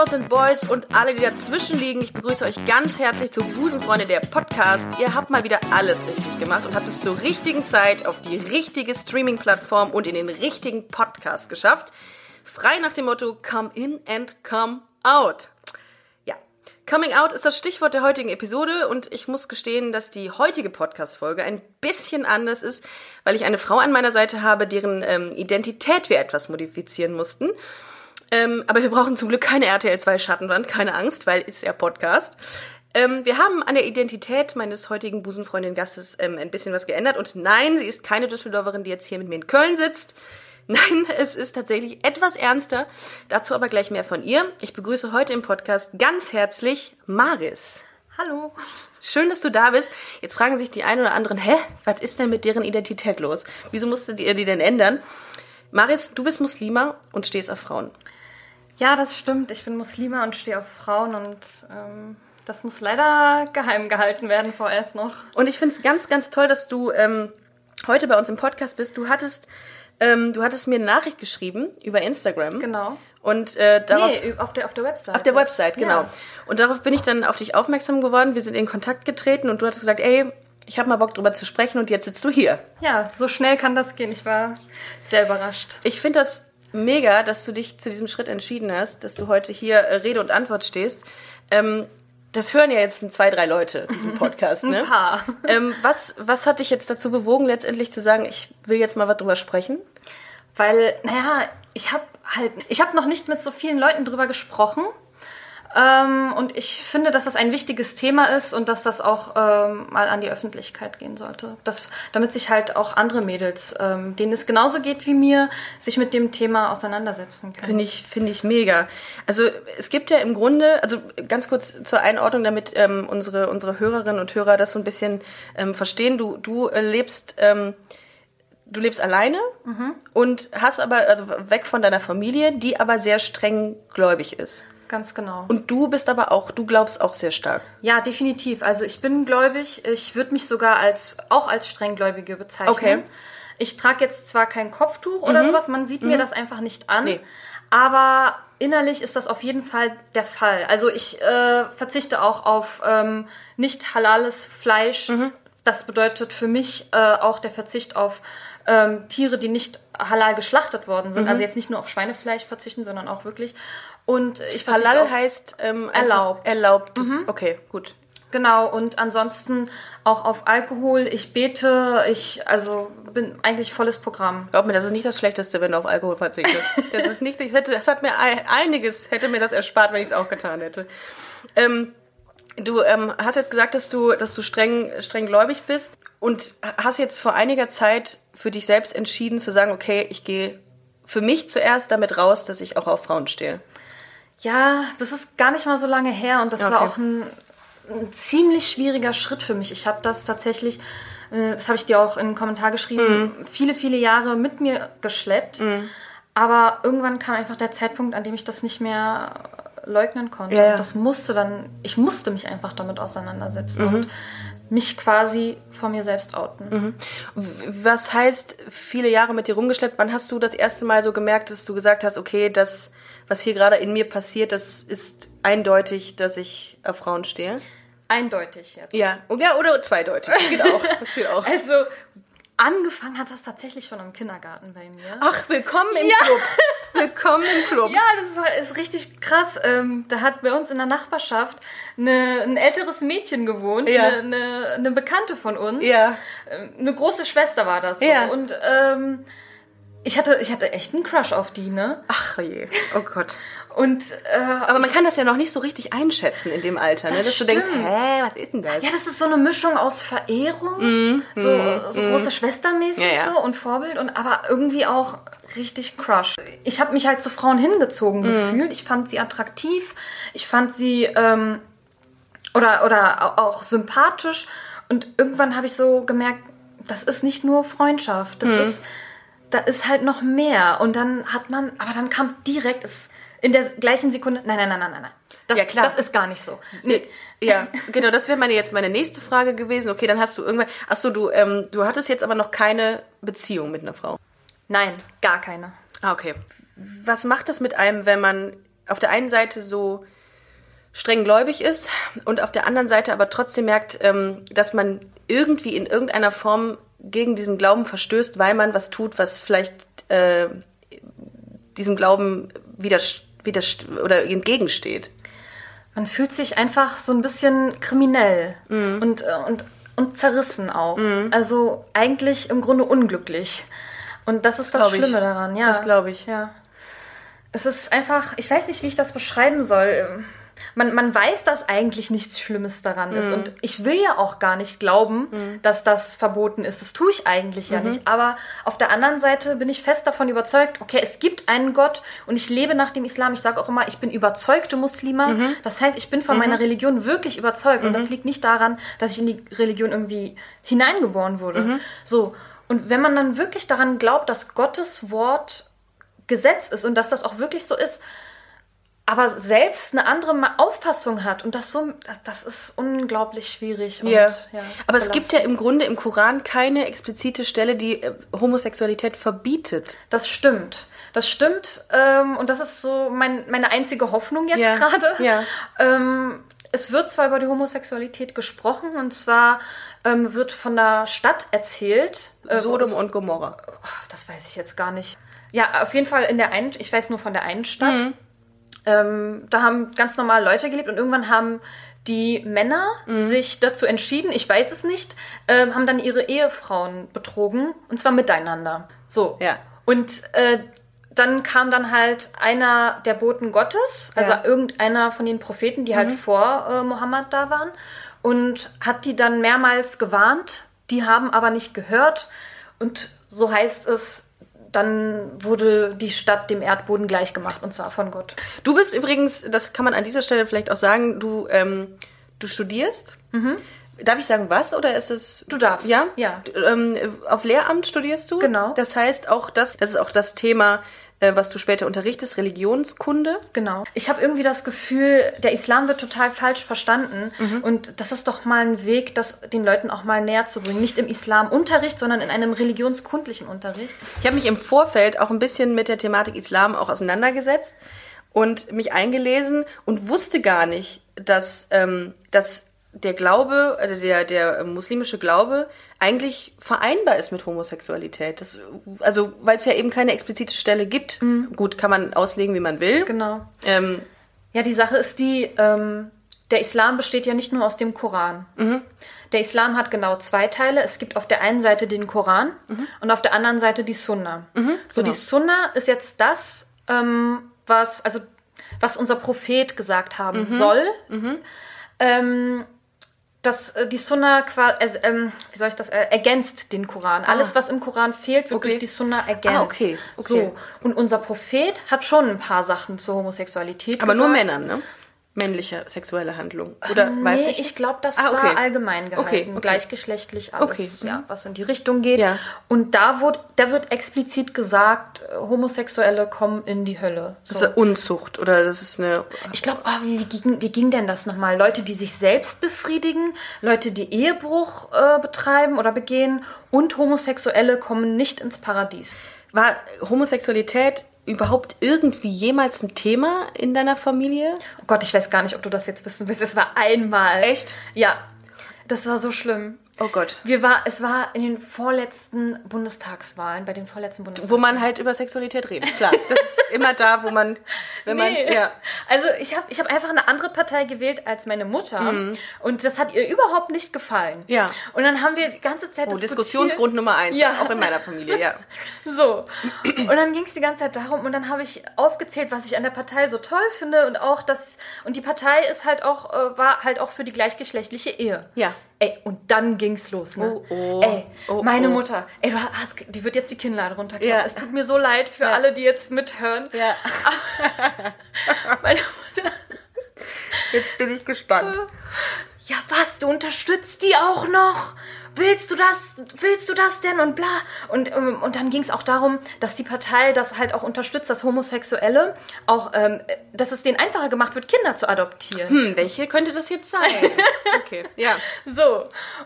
Girls and Boys und alle, die dazwischen liegen. Ich begrüße euch ganz herzlich zu Busenfreunde der Podcast. Ihr habt mal wieder alles richtig gemacht und habt es zur richtigen Zeit auf die richtige Streaming-Plattform und in den richtigen Podcast geschafft. Frei nach dem Motto Come in and come out. Ja, Coming out ist das Stichwort der heutigen Episode und ich muss gestehen, dass die heutige Podcast-Folge ein bisschen anders ist, weil ich eine Frau an meiner Seite habe, deren ähm, Identität wir etwas modifizieren mussten. Ähm, aber wir brauchen zum Glück keine RTL 2 Schattenwand, keine Angst, weil ist ja Podcast. Ähm, wir haben an der Identität meines heutigen Busenfreundin-Gastes ähm, ein bisschen was geändert. Und nein, sie ist keine Düsseldorferin, die jetzt hier mit mir in Köln sitzt. Nein, es ist tatsächlich etwas ernster. Dazu aber gleich mehr von ihr. Ich begrüße heute im Podcast ganz herzlich Maris. Hallo. Schön, dass du da bist. Jetzt fragen sich die einen oder anderen, hä, was ist denn mit deren Identität los? Wieso musstet ihr die denn ändern? Maris, du bist Muslima und stehst auf Frauen. Ja, das stimmt. Ich bin Muslima und stehe auf Frauen und ähm, das muss leider geheim gehalten werden vorerst noch. Und ich finde es ganz, ganz toll, dass du ähm, heute bei uns im Podcast bist. Du hattest, ähm, du hattest mir eine Nachricht geschrieben über Instagram. Genau. Und äh, darauf, nee, auf der, auf der Website. auf der Website, genau. Ja. Und darauf bin ich dann auf dich aufmerksam geworden. Wir sind in Kontakt getreten und du hast gesagt, ey, ich habe mal Bock drüber zu sprechen und jetzt sitzt du hier. Ja, so schnell kann das gehen. Ich war sehr überrascht. Ich finde das mega, dass du dich zu diesem Schritt entschieden hast, dass du heute hier äh, Rede und Antwort stehst. Ähm, das hören ja jetzt zwei, drei Leute, diesen Podcast, ne? Ein paar. Ähm, was, was hat dich jetzt dazu bewogen, letztendlich zu sagen, ich will jetzt mal was drüber sprechen? Weil, naja, ich habe halt, ich habe noch nicht mit so vielen Leuten drüber gesprochen. Ähm, und ich finde, dass das ein wichtiges Thema ist und dass das auch ähm, mal an die Öffentlichkeit gehen sollte. Das, damit sich halt auch andere Mädels, ähm, denen es genauso geht wie mir, sich mit dem Thema auseinandersetzen können. Finde ich, finde ich mega. Also es gibt ja im Grunde, also ganz kurz zur Einordnung, damit ähm, unsere, unsere Hörerinnen und Hörer das so ein bisschen ähm, verstehen. Du, du äh, lebst, ähm, du lebst alleine und hast aber, also weg von deiner Familie, die aber sehr streng gläubig ist. Ganz genau. Und du bist aber auch, du glaubst auch sehr stark. Ja, definitiv. Also ich bin gläubig. Ich würde mich sogar als auch als strenggläubige bezeichnen. Okay. Mhm. Ich trage jetzt zwar kein Kopftuch oder sowas, man sieht mir das einfach nicht an. Nee. Aber innerlich ist das auf jeden Fall der Fall. Also ich äh, verzichte auch auf ähm, nicht halales Fleisch. Mhm. Das bedeutet für mich äh, auch der Verzicht auf ähm, Tiere, die nicht halal geschlachtet worden Mhm. sind. Also jetzt nicht nur auf Schweinefleisch verzichten, sondern auch wirklich. Und ich Halal heißt ähm, einfach Erlaubt. Mhm. Erlaubt. Okay, gut. Genau, und ansonsten auch auf Alkohol. Ich bete, ich, also bin eigentlich volles Programm. Glaub mir, das ist nicht das Schlechteste, wenn du auf Alkohol verzichtest. Das ist nicht, ich hätte, das hat mir ei- einiges, hätte mir das erspart, wenn ich es auch getan hätte. Ähm, du ähm, hast jetzt gesagt, dass du, dass du streng, streng gläubig bist und hast jetzt vor einiger Zeit für dich selbst entschieden zu sagen, okay, ich gehe für mich zuerst damit raus, dass ich auch auf Frauen stehe. Ja, das ist gar nicht mal so lange her und das Okay. war auch ein, ein ziemlich schwieriger Schritt für mich. Ich habe das tatsächlich, äh, das habe ich dir auch in einen Kommentar geschrieben, Mhm. viele, viele Jahre mit mir geschleppt. Aber irgendwann kam einfach der Zeitpunkt, an dem ich das nicht mehr leugnen konnte. Ja, ja. Und das musste dann, ich musste mich einfach damit auseinandersetzen Mhm. und mich quasi vor mir selbst outen. W- Was heißt viele Jahre mit dir rumgeschleppt? Wann hast du das erste Mal so gemerkt, dass du gesagt hast, okay, das, was hier gerade in mir passiert, das ist eindeutig, dass ich auf Frauen stehe? Eindeutig jetzt. Ja, ja oder zweideutig. Das geht auch. Das geht auch. Also, angefangen hat das tatsächlich schon im Kindergarten bei mir. Ach, willkommen im Ja. Club. Willkommen im Club. Ja, das war, ist richtig krass. Ähm, da hat bei uns in der Nachbarschaft eine, ein älteres Mädchen gewohnt, Ja. eine, eine, eine Bekannte von uns. Ja. Ähm, Eine große Schwester war das. So. Ja. Und ähm, ich, hatte, ich hatte echt einen Crush auf die, ne? Ach je. Oh Gott. Und äh, Aber man kann das ja noch nicht so richtig einschätzen in dem Alter, ne? Das Dass du denkst, stimmt. hä, was ist denn das? ja, das ist so eine Mischung aus Verehrung, so, so große Schwestermäßig Mhm. Ja, ja. so und Vorbild und aber irgendwie auch richtig Crush. Ich habe mich halt zu Frauen hingezogen Mhm. gefühlt. Ich fand sie attraktiv, ich fand sie ähm, oder oder au- auch sympathisch und irgendwann habe ich so gemerkt, das ist nicht nur Freundschaft, das ist da ist halt noch mehr. Und dann hat man, aber dann kam direkt, es in der gleichen Sekunde, nein, nein, nein, nein, nein, nein. Das, Ja, klar. das ist gar nicht so. Nee. Ja, genau, das wäre meine jetzt meine nächste Frage gewesen. Okay, dann hast du irgendwann. Achso, du, ähm, du hattest jetzt aber noch keine Beziehung mit einer Frau. Nein, gar keine. Ah, okay. Was macht das mit einem, wenn man auf der einen Seite so streng gläubig ist und auf der anderen Seite aber trotzdem merkt, ähm, dass man irgendwie in irgendeiner Form gegen diesen Glauben verstößt, weil man was tut, was vielleicht äh, diesem Glauben widerst widerst oder entgegensteht. Man fühlt sich einfach so ein bisschen kriminell und, äh, und, und zerrissen auch. Also eigentlich im Grunde unglücklich. Und das ist das ich. Schlimme daran, ja. Das glaub ich. Ja. Es ist einfach, ich weiß nicht, wie ich das beschreiben soll. Man, man weiß, dass eigentlich nichts Schlimmes daran ist. Und ich will ja auch gar nicht glauben, dass das verboten ist. Das tue ich eigentlich ja nicht. Aber auf der anderen Seite bin ich fest davon überzeugt, okay, es gibt einen Gott und ich lebe nach dem Islam. Ich sage auch immer, ich bin überzeugte Muslima. Das heißt, ich bin von meiner Religion wirklich überzeugt. Und das liegt nicht daran, dass ich in die Religion irgendwie hineingeboren wurde. So. Und wenn man dann wirklich daran glaubt, dass Gottes Wort Gesetz ist und dass das auch wirklich so ist, aber selbst eine andere Auffassung hat und das so, das- ist unglaublich schwierig. Und, Ja. ja, aber es gibt ja im Grunde im Koran keine explizite Stelle, die äh, Homosexualität verbietet. Das stimmt. Das stimmt. Ähm, und das ist so mein, meine einzige Hoffnung jetzt Ja, gerade. ja. Ähm, es wird zwar über die Homosexualität gesprochen und zwar ähm, wird von der Stadt erzählt. äh, Sodom und Gomorra. Das weiß ich jetzt gar nicht. Ja, auf jeden Fall in der einen, ich weiß nur von der einen Stadt. Mhm. Ähm, da haben ganz normal Leute gelebt und irgendwann haben die Männer Mhm. sich dazu entschieden, ich weiß es nicht, ähm, haben dann ihre Ehefrauen betrogen und zwar miteinander. So. Ja. Und äh, dann kam dann halt einer der Boten Gottes, also Ja. Mhm. irgendeiner von den Propheten, die halt vor äh, Mohammed da waren, und hat die dann mehrmals gewarnt. Die haben aber nicht gehört. Und so heißt es, dann wurde die Stadt dem Erdboden gleichgemacht, und zwar von Gott. Du bist übrigens, das kann man an dieser Stelle vielleicht auch sagen, du, ähm, du studierst. Darf ich sagen, was oder ist es? Du darfst, Ja? ja. Ähm, auf Lehramt studierst du? Genau. Das heißt auch das, das ist auch das Thema, äh, was du später unterrichtest, Religionskunde. Genau. Ich habe irgendwie das Gefühl, der Islam wird total falsch verstanden. Und das ist doch mal ein Weg, das den Leuten auch mal näher zu bringen. Nicht im Islamunterricht, sondern in einem religionskundlichen Unterricht. Ich habe mich im Vorfeld auch ein bisschen mit der Thematik Islam auch auseinandergesetzt und mich eingelesen und wusste gar nicht, dass, ähm, dass der Glaube, also der, der muslimische Glaube eigentlich vereinbar ist mit Homosexualität. Das, also, weil es ja eben keine explizite Stelle gibt. Gut, kann man auslegen, wie man will. Genau. Ähm, Ja, die Sache ist die, ähm, der Islam besteht ja nicht nur aus dem Koran. Der Islam hat genau zwei Teile. Es gibt auf der einen Seite den Koran und auf der anderen Seite die Sunna. So, die Sunna ist jetzt das, ähm, was, also, was unser Prophet gesagt haben soll. Ähm, dass äh, die Sunna quasi, ähm, wie soll ich das, äh, ergänzt den Koran. Alles, was im Koran fehlt, wird Okay. durch die Sunna ergänzt. Ah, okay, okay. So. Und unser Prophet hat schon ein paar Sachen zur Homosexualität aber nur gesagt. Männern, ne? Männliche sexuelle Handlung. Oder Nee, weibliche? ich glaube, das Ah, okay. war allgemein gehalten. Okay, okay. Gleichgeschlechtlich alles, mhm. ja, was in die Richtung geht. Ja. Und da, wurde, da wird explizit gesagt, äh, Homosexuelle kommen in die Hölle. So. Das ist eine Unzucht oder das ist eine. Ich glaube, oh, wie, wie, ging, wie ging denn das nochmal? Leute, die sich selbst befriedigen, Leute, die Ehebruch äh, betreiben oder begehen und Homosexuelle kommen nicht ins Paradies. War Homosexualität überhaupt irgendwie jemals ein Thema in deiner Familie? Oh Gott, ich weiß gar nicht, ob du das jetzt wissen willst. Es war einmal. Echt? Ja. Das war so schlimm. Oh Gott. Wir war, es war in den vorletzten Bundestagswahlen, bei den vorletzten Wo Bundestagswahlen. man halt über Sexualität redet. Klar, das ist immer da, wo man, wenn man, Nee. ja. Also ich habe ich hab einfach eine andere Partei gewählt als meine Mutter und das hat ihr überhaupt nicht gefallen. Mhm. Ja. Und dann haben wir die ganze Zeit Oh. Diskussionsgrund Nummer eins, Ja. auch in meiner Familie, ja. So. Und dann ging es die ganze Zeit darum und dann habe ich aufgezählt, was ich an der Partei so toll finde und auch das und die Partei ist halt auch äh, war halt auch für die gleichgeschlechtliche Ehe. Ja. Ey, und dann ging's los, ne? Oh, oh. Ey, Oh, meine oh. Mutter, ey, du hast, die wird jetzt die Kinnlade runterklappen. Ja. Es tut mir so leid für alle, die jetzt mithören. Ja. Meine Mutter, Jetzt bin ich gespannt. ja was, du unterstützt die auch noch? Willst du das, willst du das denn und bla. Und, ähm, und dann ging es auch darum, dass die Partei das halt auch unterstützt, dass Homosexuelle auch, ähm, dass es denen einfacher gemacht wird, Kinder zu adoptieren. Hm, welche könnte das jetzt sein? okay, ja. So.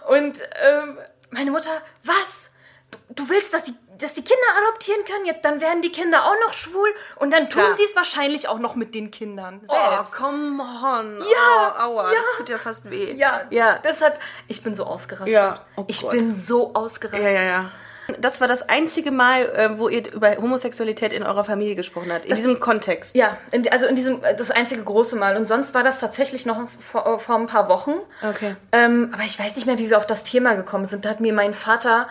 Und ähm, meine Mutter, was? Du, du willst, dass die, dass die Kinder adoptieren können? Jetzt, dann werden die Kinder auch noch schwul und dann tun sie es wahrscheinlich auch noch mit den Kindern Oh, selbst. come on. Ja, Oh, aua, ja. das tut ja fast weh. ja, ja. das hat. Ich bin so ausgerastet. Ja, oh ich Gott. bin so ausgerastet. Ja, ja, ja. Das war das einzige Mal, äh, wo ihr über Homosexualität in eurer Familie gesprochen habt. In diesem Kontext. Ja, in, also in diesem, das einzige große Mal. Und sonst war das tatsächlich noch vor, vor ein paar Wochen. Okay. Ähm, aber ich weiß nicht mehr, wie wir auf das Thema gekommen sind. Da hat mir mein Vater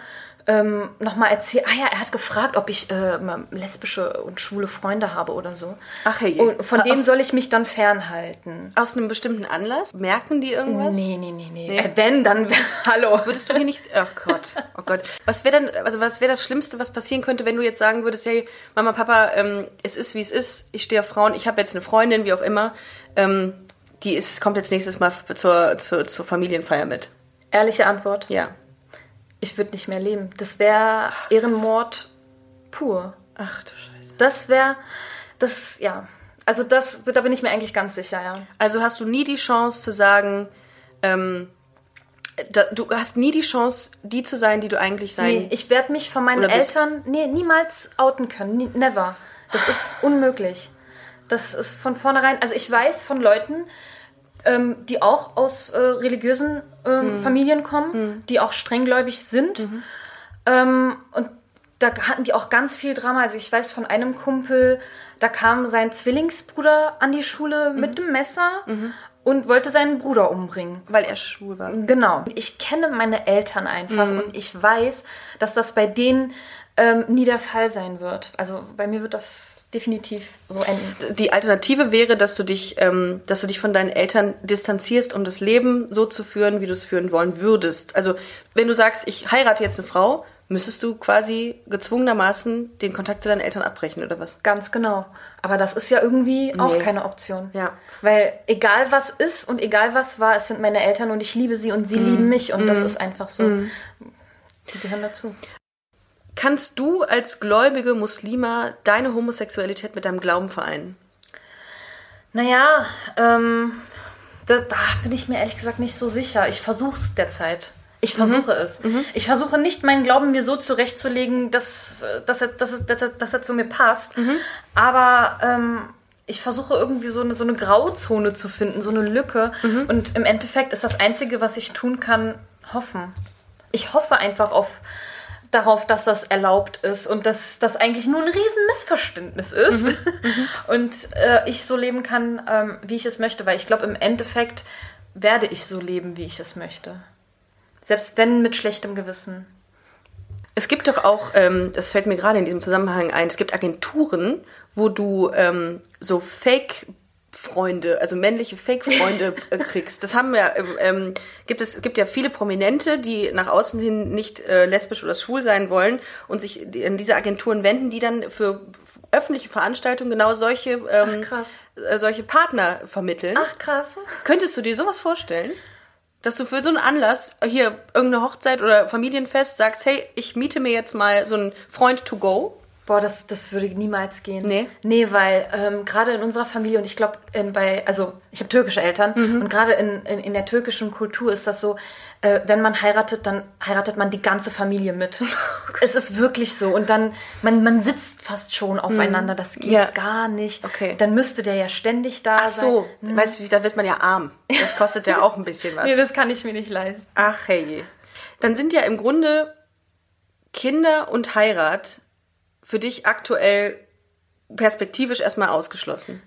ähm, nochmal erzählt, ah ja, er hat gefragt, ob ich äh, lesbische und schwule Freunde habe oder so. Ach, hey. Und von Aus- denen soll ich mich dann fernhalten. Aus einem bestimmten Anlass? Merken die irgendwas? Nee, nee, nee, nee. Nee. Äh, wenn, dann, hallo. Würdest du hier nicht. Oh Gott, oh Gott. Was wäre dann, also was wäre das Schlimmste, was passieren könnte, wenn du jetzt sagen würdest, hey, Mama, Papa, ähm, es ist wie es ist, ich stehe auf Frauen, ich habe jetzt eine Freundin, wie auch immer, ähm, die ist, kommt jetzt nächstes Mal zur, zur, zur Familienfeier mit. Ehrliche Antwort, Ja. Ich würde nicht mehr leben. Das wäre Ehrenmord pur. Ach du Scheiße. Das wäre, das, ja. Also das, da bin ich mir eigentlich ganz sicher, ja. Also hast du nie die Chance zu sagen, ähm, da, du hast nie die Chance, die zu sein, die du eigentlich sein Nee, ich werde mich von meinen bist. Eltern nee, niemals outen können. Nie, never. Das ist unmöglich. Das ist von vornherein. Also ich weiß von Leuten, ähm, die auch aus äh, religiösen ähm, Mhm. Familien kommen, die auch strenggläubig sind. Ähm, und da hatten die auch ganz viel Drama. Also ich weiß von einem Kumpel, da kam sein Zwillingsbruder an die Schule Mhm. mit dem Messer und wollte seinen Bruder umbringen. weil er schwul war. Genau. Ich kenne meine Eltern einfach Mhm. und ich weiß, dass das bei denen ähm, nie der Fall sein wird. Also bei mir wird das definitiv so enden. Die Alternative wäre, dass du dich, ähm, dass du dich von deinen Eltern distanzierst, um das Leben so zu führen, wie du es führen wollen würdest. Also wenn du sagst, ich heirate jetzt eine Frau, müsstest du quasi gezwungenermaßen den Kontakt zu deinen Eltern abbrechen oder was? Ganz genau. Aber das ist ja irgendwie auch Nee. keine Option. Ja. Weil egal was ist und egal was war, es sind meine Eltern und ich liebe sie und Mhm. sie lieben mich und das ist einfach so. Die gehören dazu. Kannst du als gläubige Muslima deine Homosexualität mit deinem Glauben vereinen? Naja, ähm, da, da bin ich mir ehrlich gesagt nicht so sicher. Ich versuche es derzeit. Ich versuche es. Ich versuche nicht, meinen Glauben mir so zurechtzulegen, dass, dass, er, dass, er, dass, er, dass er zu mir passt. Aber ähm, ich versuche irgendwie so eine, so eine Grauzone zu finden, so eine Lücke. Und im Endeffekt ist das Einzige, was ich tun kann, hoffen. Ich hoffe einfach auf darauf, dass das erlaubt ist und dass das eigentlich nur ein riesen Missverständnis ist und äh, ich so leben kann, ähm, wie ich es möchte, weil ich glaube, im Endeffekt werde ich so leben, wie ich es möchte. Selbst wenn mit schlechtem Gewissen. Es gibt doch auch, ähm, das fällt mir gerade in diesem Zusammenhang ein, es gibt Agenturen, wo du ähm, so Fake-Freunde, also männliche Fake-Freunde äh, kriegst. Das haben ja, ähm, ähm, gibt es gibt ja viele Prominente, die nach außen hin nicht äh, lesbisch oder schwul sein wollen und sich in diese Agenturen wenden, die dann für öffentliche Veranstaltungen genau solche ähm, äh, solche Partner vermitteln. Ach, krass. Könntest du dir sowas vorstellen? Dass du für so einen Anlass, hier irgendeine Hochzeit oder Familienfest, sagst, hey, ich miete mir jetzt mal so einen Freund to go. Boah, das, das würde niemals gehen. Nee? Nee, weil ähm, gerade in unserer Familie und ich glaube, bei, also ich habe türkische Eltern Mhm. und gerade in, in, in der türkischen Kultur ist das so, äh, wenn man heiratet, dann heiratet man die ganze Familie mit. Oh es ist wirklich so. Und dann, man, man sitzt fast schon aufeinander. Das geht Mhm. Ja. gar nicht. Okay. Dann müsste der ja ständig da Ach sein. so, weißt du, da wird man ja arm. Das kostet ja auch ein bisschen was. Nee, das kann ich mir nicht leisten. Ach hey. Dann sind ja im Grunde Kinder und Heirat für dich aktuell perspektivisch erstmal ausgeschlossen.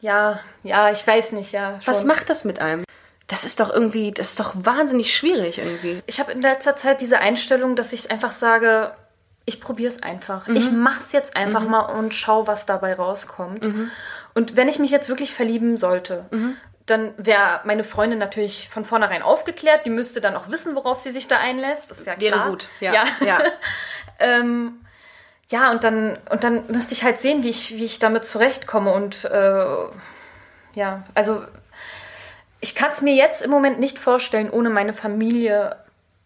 Ja, ja, ich weiß nicht, ja. Was schon. macht das mit einem? Das ist doch irgendwie, das ist doch wahnsinnig schwierig irgendwie. Ich habe in letzter Zeit diese Einstellung, dass ich einfach sage, ich probiere es einfach. Mhm. Ich mache es jetzt einfach mal und schau, was dabei rauskommt. Und wenn ich mich jetzt wirklich verlieben sollte, Mhm. dann wäre meine Freundin natürlich von vornherein aufgeklärt. Die müsste dann auch wissen, worauf sie sich da einlässt. Das ist ja klar. Wäre gut, ja. Ja, ja. ähm, ja und, dann, und dann müsste ich halt sehen, wie ich, wie ich damit zurechtkomme. Und äh, ja, also ich kann es mir jetzt im Moment nicht vorstellen, ohne meine Familie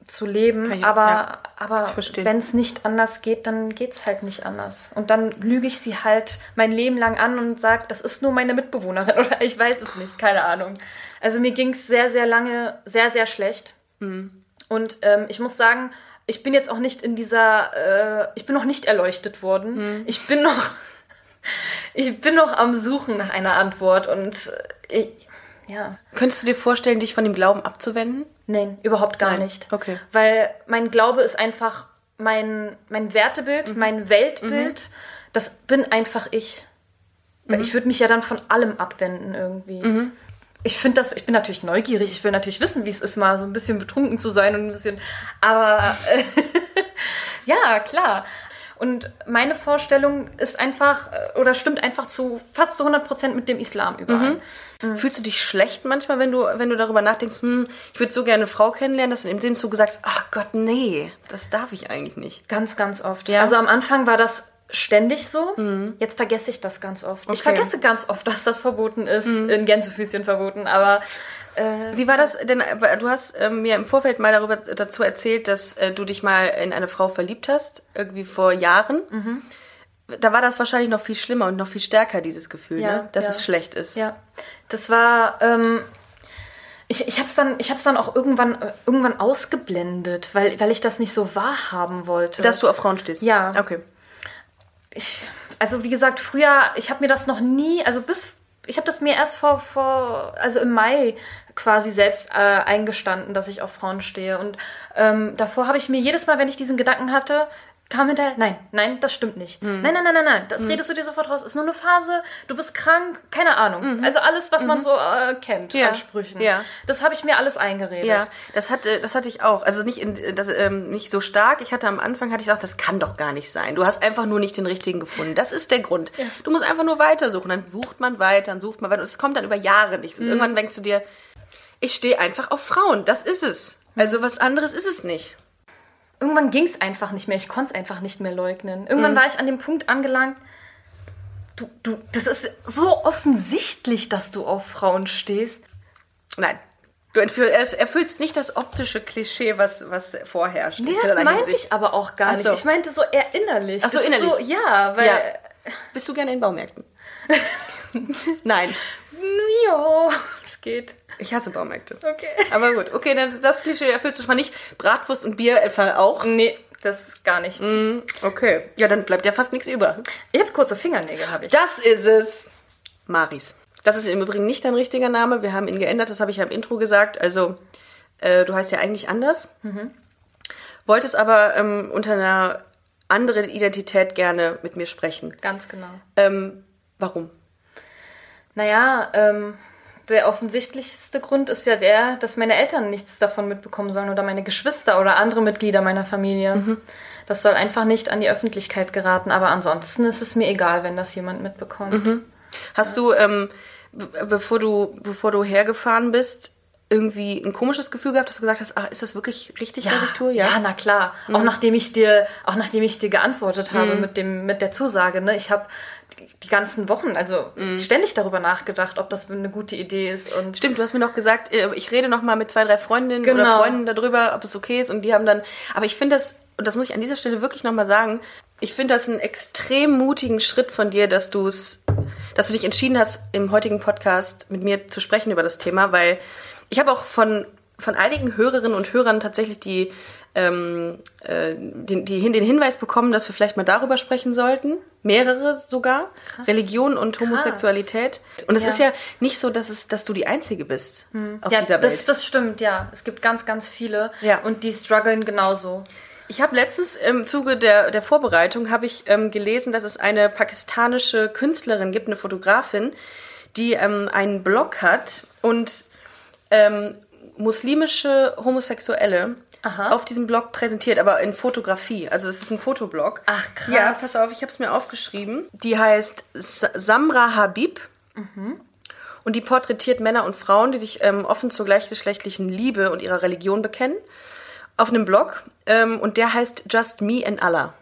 zu leben. Ich- aber ja, aber wenn es nicht anders geht, dann geht's halt nicht anders. Und dann lüge ich sie halt mein Leben lang an und sage, das ist nur meine Mitbewohnerin oder ich weiß es nicht, keine Ahnung. Also mir ging's sehr, sehr lange sehr, sehr schlecht. Mhm. Und ähm, ich muss sagen, ich bin jetzt auch nicht in dieser, äh, ich bin noch nicht erleuchtet worden. Mhm. Ich bin noch, ich bin noch am Suchen nach einer Antwort und äh, ich, ja, Könntest du dir vorstellen, dich von dem Glauben abzuwenden? nein, überhaupt gar Nein, nicht. okay. Weil mein Glaube ist einfach mein, mein Wertebild, Mhm. mein Weltbild. Das bin einfach ich. Weil Mhm. ich würde mich ja dann von allem abwenden irgendwie. Ich finde das, ich bin natürlich neugierig, ich will natürlich wissen, wie es ist, mal so ein bisschen betrunken zu sein und ein bisschen. Aber äh, ja, klar. Und meine Vorstellung ist einfach, äh, oder stimmt einfach zu fast zu 100 Prozent mit dem Islam überein. Mhm. Fühlst du dich schlecht manchmal, wenn du, wenn du darüber nachdenkst, hm, ich würde so gerne eine Frau kennenlernen, dass du in dem Zug sagst, ach Gott, nee, das darf ich eigentlich nicht. Ganz, ganz oft. Ja? Mhm. Also am Anfang war das ständig so. Jetzt vergesse ich das ganz oft. Ich Okay. Mhm. vergesse ganz oft, dass das verboten ist, in Gänsefüßchen verboten. Aber Wie war das denn? äh, Du hast ähm, mir im Vorfeld mal darüber dazu erzählt, dass äh, du dich mal in eine Frau verliebt hast, irgendwie vor Jahren. Mhm. Da war das wahrscheinlich noch viel schlimmer und noch viel stärker, dieses Gefühl, Ja, ne? dass ja. es schlecht ist. ja, das war. Ähm, ich, ich habe es dann, ich hab's dann auch irgendwann, äh, irgendwann ausgeblendet, weil, weil ich das nicht so wahrhaben wollte. Dass du auf Frauen stehst. Ja. Okay. Ich, also wie gesagt, früher, ich habe mir das noch nie, also bis, ich habe das mir erst vor, vor, also im Mai quasi selbst äh, eingestanden, dass ich auf Frauen stehe. Und ähm, davor habe ich mir jedes Mal, wenn ich diesen Gedanken hatte, kam hinterher, nein, nein, das stimmt nicht. Hm. Nein, nein, nein, nein, nein, das redest du dir sofort raus. Ist nur eine Phase, du bist krank, keine Ahnung. Also alles, was man so äh, kennt Mhm. Ja. an Sprüchen. Ja. Das habe ich mir alles eingeredet. Ja, das hatte, das hatte ich auch. Also nicht, in, das, ähm, nicht so stark. Ich hatte am Anfang hatte ich auch, das kann doch gar nicht sein. Du hast einfach nur nicht den richtigen gefunden. Das ist der Grund. Du musst einfach nur weitersuchen. Dann sucht man weiter, dann sucht man weiter. Und es kommt dann über Jahre nichts. Und irgendwann denkst du dir, ich stehe einfach auf Frauen. Das ist es. Also was anderes ist es nicht. Irgendwann ging es einfach nicht mehr. Ich konnte es einfach nicht mehr leugnen. Irgendwann Mhm. war ich an dem Punkt angelangt, du, du, das ist so offensichtlich, dass du auf Frauen stehst. Nein. Du erfüll- er- erfüllst nicht das optische Klischee, was, was vorherrscht. Nee, das meinte Hinsicht. ich aber auch gar so. nicht. Ich meinte so eher innerlich. Ach so, innerlich. So, ja, weil. Ja. Bist du gerne in Baumärkten? Nein. Ja, geht. Ich hasse Baumärkte. Okay. Aber gut, okay, dann das Klischee erfüllst du schon mal nicht. Bratwurst und Bier etwa auch. Nee, das gar nicht. Okay. Ja, dann bleibt ja fast nichts über. Ich habe kurze Fingernägel, habe ich. Das ist es. Maris. Das ist im Übrigen nicht dein richtiger Name. Wir haben ihn geändert, das habe ich ja im Intro gesagt. Also, äh, du heißt ja eigentlich anders. Wolltest aber ähm, unter einer anderen Identität gerne mit mir sprechen. Ganz genau. Ähm, warum? Naja, ähm, der offensichtlichste Grund ist ja der, dass meine Eltern nichts davon mitbekommen sollen oder meine Geschwister oder andere Mitglieder meiner Familie. Das soll einfach nicht an die Öffentlichkeit geraten, aber ansonsten ist es mir egal, wenn das jemand mitbekommt. Hast du, ähm, be- bevor du, bevor du hergefahren bist, irgendwie ein komisches Gefühl gehabt, dass du gesagt hast, ach, ist das wirklich richtig, was ich tue? ja, na klar. Auch nachdem ich dir, auch nachdem ich dir geantwortet Mhm. habe mit dem, mit der Zusage, ne, ich habe die, ganzen Wochen, also Mhm. ständig darüber nachgedacht, ob das eine gute Idee ist und Stimmt, du hast mir noch gesagt, äh, ich rede noch mal mit zwei, drei Freundinnen oder Genau. Freunden darüber, ob es okay ist. Und die haben dann, aber ich finde das, und das muss ich an dieser Stelle wirklich noch mal sagen, ich finde das einen extrem mutigen Schritt von dir, dass du es, dass du dich entschieden hast, im heutigen Podcast mit mir zu sprechen über das Thema, weil ich habe auch von von einigen Hörerinnen und Hörern tatsächlich die, ähm, äh, den, die, den Hinweis bekommen, dass wir vielleicht mal darüber sprechen sollten. Mehrere sogar. Religion und Homosexualität. Und es Ja. ist ja nicht so, dass, es, dass du die Einzige bist auf ja, dieser Welt. das, das stimmt, ja. Es gibt ganz, ganz viele Ja. und die strugglen genauso. Ich habe letztens im Zuge der, der Vorbereitung habe ich ähm, gelesen, dass es eine pakistanische Künstlerin gibt, eine Fotografin, die ähm, einen Blog hat und ähm, muslimische Homosexuelle Aha. auf diesem Blog präsentiert, aber in Fotografie. Also es ist ein Fotoblog. Ach, krass. Ja, pass auf, ich habe es mir aufgeschrieben. Die heißt Samra Habib. Und die porträtiert Männer und Frauen, die sich ähm, offen zur gleichgeschlechtlichen Liebe und ihrer Religion bekennen. Auf einem Blog. Ähm, und der heißt Just Me and Allah.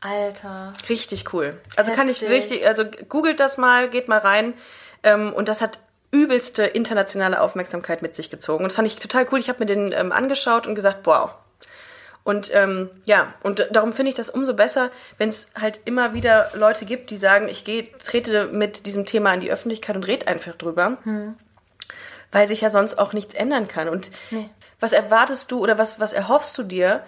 Alter. Richtig cool. Also kann ich Heftig. richtig, also googelt das mal, geht mal rein. Ähm, und das hat übelste internationale Aufmerksamkeit mit sich gezogen. Und das fand ich total cool. Ich habe mir den ähm, angeschaut und gesagt, wow, Und ähm, ja, und darum finde ich das umso besser, wenn es halt immer wieder Leute gibt, die sagen, ich gehe, trete mit diesem Thema in die Öffentlichkeit und rede einfach drüber. Weil sich ja sonst auch nichts ändern kann. Und Nee. was erwartest du oder was, was erhoffst du dir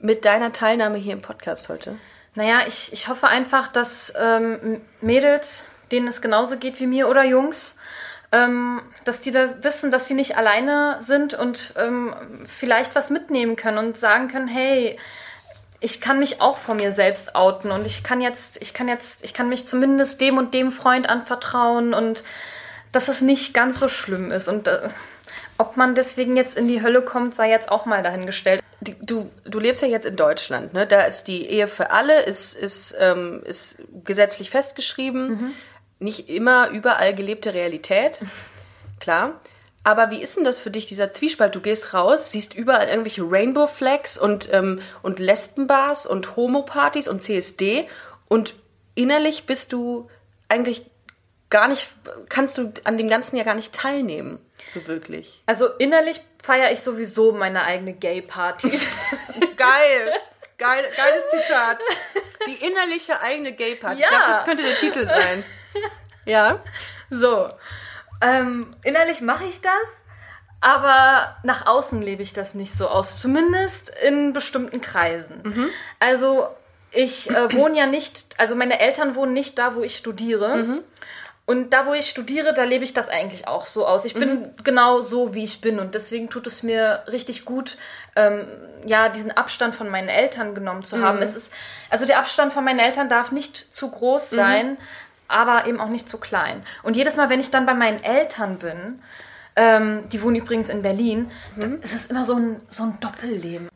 mit deiner Teilnahme hier im Podcast heute? Naja, ich, ich hoffe einfach, dass ähm, Mädels, denen es genauso geht wie mir oder Jungs, ähm, dass die da wissen, dass sie nicht alleine sind und ähm, vielleicht was mitnehmen können und sagen können, hey, ich kann mich auch vor mir selbst outen und ich kann jetzt, ich kann jetzt, ich kann mich zumindest dem und dem Freund anvertrauen und dass es nicht ganz so schlimm ist und äh, ob man deswegen jetzt in die Hölle kommt, sei jetzt auch mal dahingestellt. Du, du lebst ja jetzt in Deutschland, ne? Da ist die Ehe für alle, ist, ist, ähm, ist gesetzlich festgeschrieben. Nicht immer überall gelebte Realität. Klar. Aber wie ist denn das für dich, dieser Zwiespalt? Du gehst raus, siehst überall irgendwelche Rainbow Flags und, ähm, und Lesbenbars und Homo-Partys und CSD und innerlich bist du eigentlich gar nicht, kannst du an dem Ganzen ja gar nicht teilnehmen. So wirklich. Also innerlich feiere ich sowieso meine eigene Gay-Party. Geil. Geil, geiles Zitat. Die innerliche eigene Gay-Party. Ja. Ich glaube, das könnte der Titel sein. Ja. so. Ähm, innerlich mache ich das, aber nach außen lebe ich das nicht so aus. Zumindest in bestimmten Kreisen. Also ich äh, wohne ja nicht, also meine Eltern wohnen nicht da, wo ich studiere. Und da, wo ich studiere, da lebe ich das eigentlich auch so aus. Ich bin genau so, wie ich bin. Und deswegen tut es mir richtig gut, ähm, ja, diesen Abstand von meinen Eltern genommen zu haben. Es ist, also der Abstand von meinen Eltern darf nicht zu groß sein, aber eben auch nicht zu klein. Und jedes Mal, wenn ich dann bei meinen Eltern bin, ähm, die wohnen übrigens in Berlin, ist es immer so ein, so ein Doppelleben.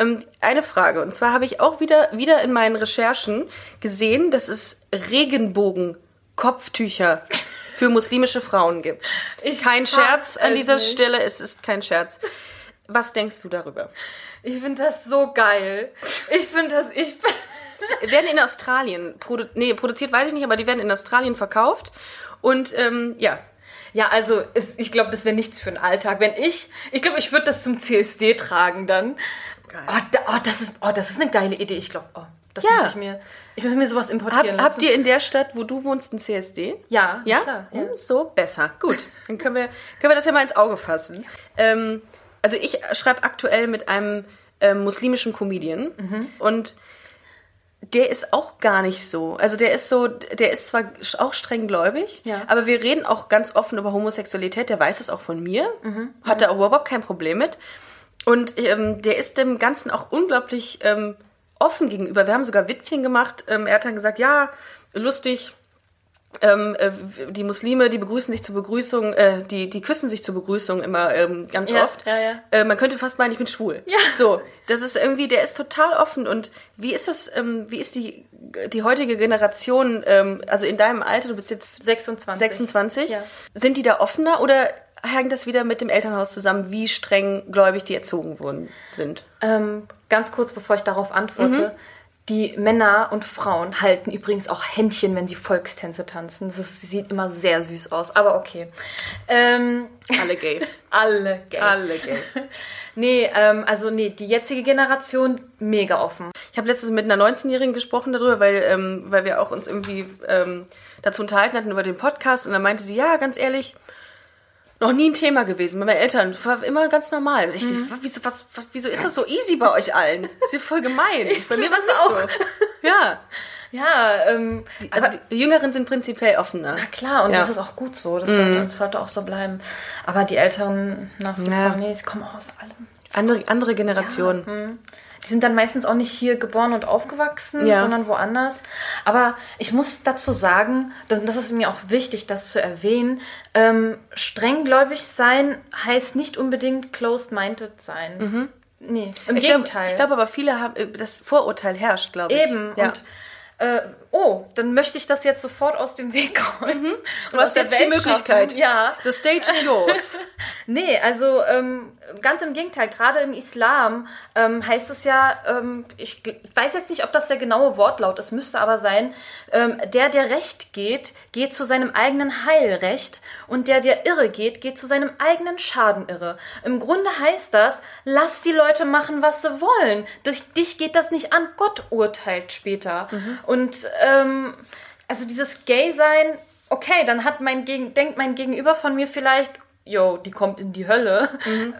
Ähm, eine Frage. Und zwar habe ich auch wieder, wieder in meinen Recherchen gesehen, dass es Regenbogen-Kopftücher für muslimische Frauen gibt. Ich kein Scherz an es dieser nicht. Stelle. Es ist kein Scherz. Was denkst du darüber? Ich finde das so geil. Ich finde das, ich werden in Australien produ nee, produziert, weiß ich nicht, aber die werden in Australien verkauft. Und ähm, ja, Ja, also es, ich glaube, das wäre nichts für den Alltag. Wenn ich, ich glaube, ich würde das zum CSD tragen dann. Oh, da, oh, das ist, oh, das ist eine geile Idee. Ich glaube, oh, das Ja. muss ich mir, ich muss mir sowas Hab, importieren lassen. habt ihr in der Stadt, wo du wohnst, ein CSD? Ja, Ja? klar, ja. Hm, So, besser. Gut. Dann können wir, können wir das ja mal ins Auge fassen. Ähm, also ich schreibe aktuell mit einem ähm, muslimischen Comedian Mhm. und der ist auch gar nicht so. Also der ist so, der ist zwar auch streng gläubig, Ja. aber wir reden auch ganz offen über Homosexualität. Der weiß es auch von mir, Mhm. hat da überhaupt kein Problem mit. Und ähm, der ist dem Ganzen auch unglaublich ähm, offen gegenüber. Wir haben sogar Witzchen gemacht. Ähm, er hat dann gesagt, ja, lustig, ähm, äh, die Muslime, die begrüßen sich zur Begrüßung, äh, die, die küssen sich zur Begrüßung immer ähm, ganz Ja, oft. ja, ja. Äh, man könnte fast meinen, ich bin schwul. Ja. So, das ist irgendwie, der ist total offen. Und wie ist das, ähm, wie ist die, die heutige Generation, ähm, also in deinem Alter, du bist jetzt 26. 26, Ja. sind die da offener oder hängt das wieder mit dem Elternhaus zusammen, wie streng gläubig die erzogen worden sind? Ähm, ganz kurz, bevor ich darauf antworte. Die Männer und Frauen halten übrigens auch Händchen, wenn sie Volkstänze tanzen. Das ist, sieht immer sehr süß aus, aber okay. Ähm, Alle gay. alle gay. Alle gay. Nee, ähm, also nee, die jetzige Generation mega offen. Ich habe letztens mit einer 19-Jährigen gesprochen darüber, weil, ähm, weil wir auch uns irgendwie ähm, dazu unterhalten hatten über den Podcast und dann meinte sie, ja, ganz ehrlich, noch nie ein Thema gewesen. Bei meinen Eltern war immer ganz normal. Und ich Mhm. dachte, wieso, was, was, wieso ist das so easy bei euch allen? Das ist ja voll gemein. Bei mir war es auch. so. Ja, Ja, ähm, also aber, die Jüngeren sind prinzipiell offener. na klar, und Ja. Mhm. das ist auch gut so. Das, sollte, das sollte auch so bleiben. Aber die Älteren nach wie Ja. vor, nee, sie kommen auch aus allem. Andere, andere Generation. Die sind dann meistens auch nicht hier geboren und aufgewachsen, Ja. sondern woanders. Aber ich muss dazu sagen, das ist mir auch wichtig, das zu erwähnen, ähm, strenggläubig sein heißt nicht unbedingt closed-minded sein. Nee, im Ich glaube Gegenteil. glaub aber, viele haben, äh, das Vorurteil herrscht, glaube ich. Eben. Ja. Und äh, oh, dann möchte ich das jetzt sofort aus dem Weg räumen. Mhm. Du hast jetzt die Möglichkeit. Schaffen. Ja. The stage is yours. nee, also ähm, ganz im Gegenteil, gerade im Islam ähm, heißt es ja, ähm, ich, ich, weiß jetzt nicht, ob das der genaue Wortlaut ist, müsste aber sein, ähm, der, der recht geht, geht zu seinem eigenen Heilrecht und der, der irre geht, geht zu seinem eigenen Schaden irre. Im Grunde heißt das, lass die Leute machen, was sie wollen. Dich, dich geht das nicht an, Gott urteilt später. Mhm. Und ähm, also dieses Gay-Sein, okay, dann hat mein Gegen denkt mein Gegenüber von mir vielleicht, yo, die kommt in die Hölle. Mhm.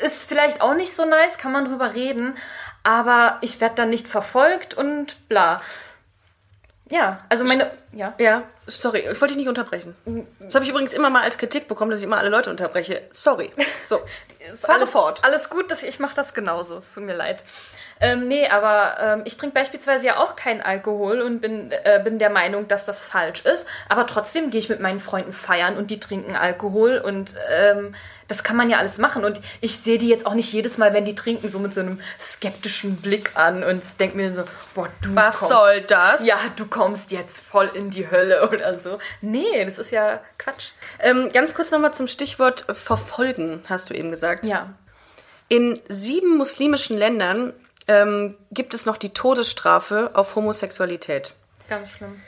Ist vielleicht auch nicht so nice, kann man drüber reden, aber ich werde dann nicht verfolgt und bla. Ja, also meine. Ja. Ja, sorry, ich wollte dich nicht unterbrechen. Das habe ich übrigens immer mal als Kritik bekommen, dass ich immer alle Leute unterbreche. Sorry. So, fahre alles, fort. Alles gut, dass ich, ich mache das genauso. Es tut mir leid. Ähm, nee, aber ähm, ich trinke beispielsweise ja auch keinen Alkohol und bin, äh, bin der Meinung, dass das falsch ist. Aber trotzdem gehe ich mit meinen Freunden feiern und die trinken Alkohol und ähm, das kann man ja alles machen. Und ich sehe die jetzt auch nicht jedes Mal, wenn die trinken, so mit so einem skeptischen Blick an und denke mir so, boah, du. Was kommst, soll das? Ja, du kommst jetzt voll in die Hölle oder so. Nee, das ist ja Quatsch. Ähm, ganz kurz nochmal zum Stichwort verfolgen, hast du eben gesagt. Ja. In sieben muslimischen Ländern ähm, gibt es noch die Todesstrafe auf Homosexualität. Ganz schlimm.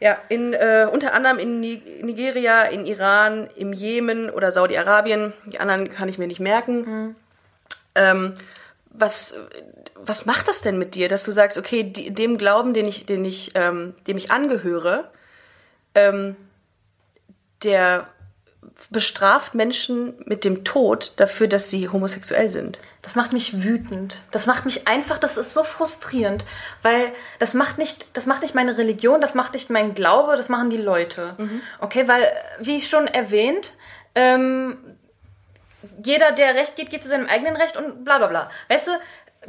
Ja, in, äh, unter anderem in Nigeria, in Iran, im Jemen oder Saudi-Arabien. Die anderen kann ich mir nicht merken. Mhm. Ähm, was, was macht das denn mit dir, dass du sagst, okay, die, dem Glauben, den ich, den ich, ähm, dem ich angehöre, ähm, der bestraft Menschen mit dem Tod dafür, dass sie homosexuell sind. Das macht mich wütend. Das macht mich einfach, das ist so frustrierend, weil das macht nicht, das macht nicht meine Religion, das macht nicht mein Glaube, das machen die Leute. Mhm. Okay, weil, wie schon erwähnt, ähm, jeder, der Recht geht, geht zu seinem eigenen Recht und bla bla bla. Weißt du,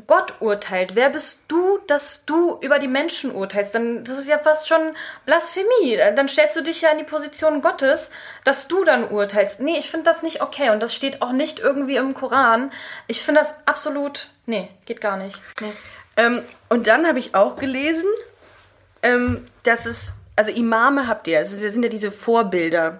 Gott urteilt. Wer bist du, dass du über die Menschen urteilst? Dann, das ist ja fast schon Blasphemie. Dann stellst du dich ja in die Position Gottes, dass du dann urteilst. Nee, ich finde das nicht okay. Und das steht auch nicht irgendwie im Koran. Ich finde das absolut, nee, geht gar nicht. Nee. Ähm, und dann habe ich auch gelesen, ähm, dass es, also Imame habt ihr, also das sind ja diese Vorbilder.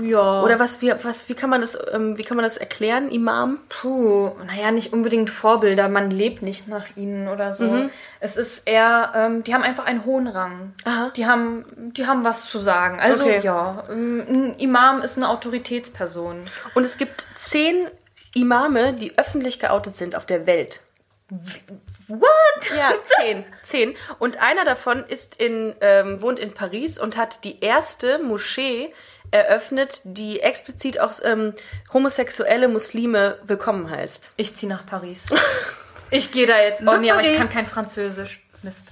Ja. Oder was, wie, was, wie kann man das, ähm, wie kann man das erklären, Imam? Puh, naja, nicht unbedingt Vorbilder, man lebt nicht nach ihnen oder so. Mhm. Es ist eher, ähm, die haben einfach einen hohen Rang. Aha. Die haben, die haben was zu sagen. Also okay. ja, ähm, ein Imam ist eine Autoritätsperson. Und es gibt zehn Imame, die öffentlich geoutet sind auf der Welt. What? Ja, zehn. zehn. Und einer davon ist in, ähm, wohnt in Paris und hat die erste Moschee eröffnet, die explizit auch ähm, homosexuelle Muslime willkommen heißt. Ich ziehe nach Paris. ich gehe da jetzt. Oh nee, aber ich kann kein Französisch. Mist.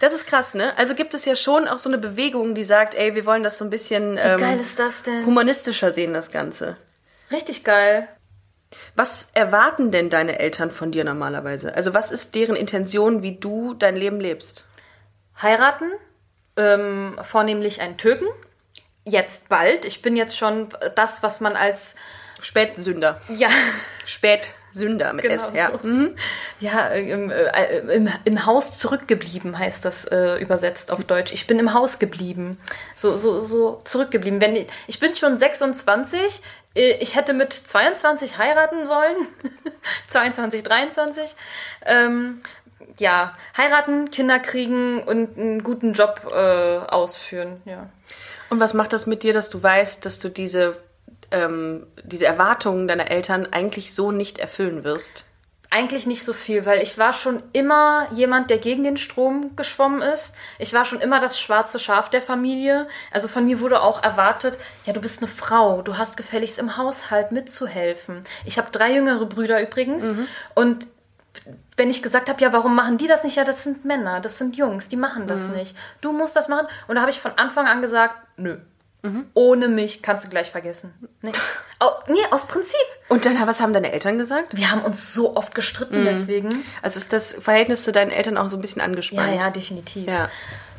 Das ist krass, ne? Also gibt es ja schon auch so eine Bewegung, die sagt, ey, wir wollen das so ein bisschen ähm, humanistischer sehen, das Ganze. Richtig geil. Was erwarten denn deine Eltern von dir normalerweise? Also was ist deren Intention, wie du dein Leben lebst? Heiraten, ähm, vornehmlich einen Türken jetzt bald. Ich bin jetzt schon das, was man als Spätsünder. Ja. Spätsünder mit genau S, ja. So. Mhm. Ja, im, äh, im, im, Haus zurückgeblieben heißt das äh, übersetzt auf Deutsch. Ich bin im Haus geblieben. So, so, so zurückgeblieben. Wenn ich, bin schon 26. Äh, ich hätte mit 22 heiraten sollen. 22, 23. Ähm, ja, heiraten, Kinder kriegen und einen guten Job äh, ausführen, ja. Und was macht das mit dir, dass du weißt, dass du diese, ähm, diese Erwartungen deiner Eltern eigentlich so nicht erfüllen wirst? Eigentlich nicht so viel, weil ich war schon immer jemand, der gegen den Strom geschwommen ist. Ich war schon immer das schwarze Schaf der Familie. Also von mir wurde auch erwartet, ja, du bist eine Frau, du hast gefälligst im Haushalt mitzuhelfen. Ich habe drei jüngere Brüder übrigens mhm. und wenn ich gesagt habe, ja, warum machen die das nicht? Ja, das sind Männer, das sind Jungs, die machen das mhm. nicht. Du musst das machen. Und da habe ich von Anfang an gesagt, nö. Mhm. Ohne mich kannst du gleich vergessen. Nee. Oh, nee, aus Prinzip. Und dann, was haben deine Eltern gesagt? Wir haben uns so oft gestritten mhm. deswegen. Also ist das Verhältnis zu deinen Eltern auch so ein bisschen angespannt? Ja, ja, definitiv. Ja.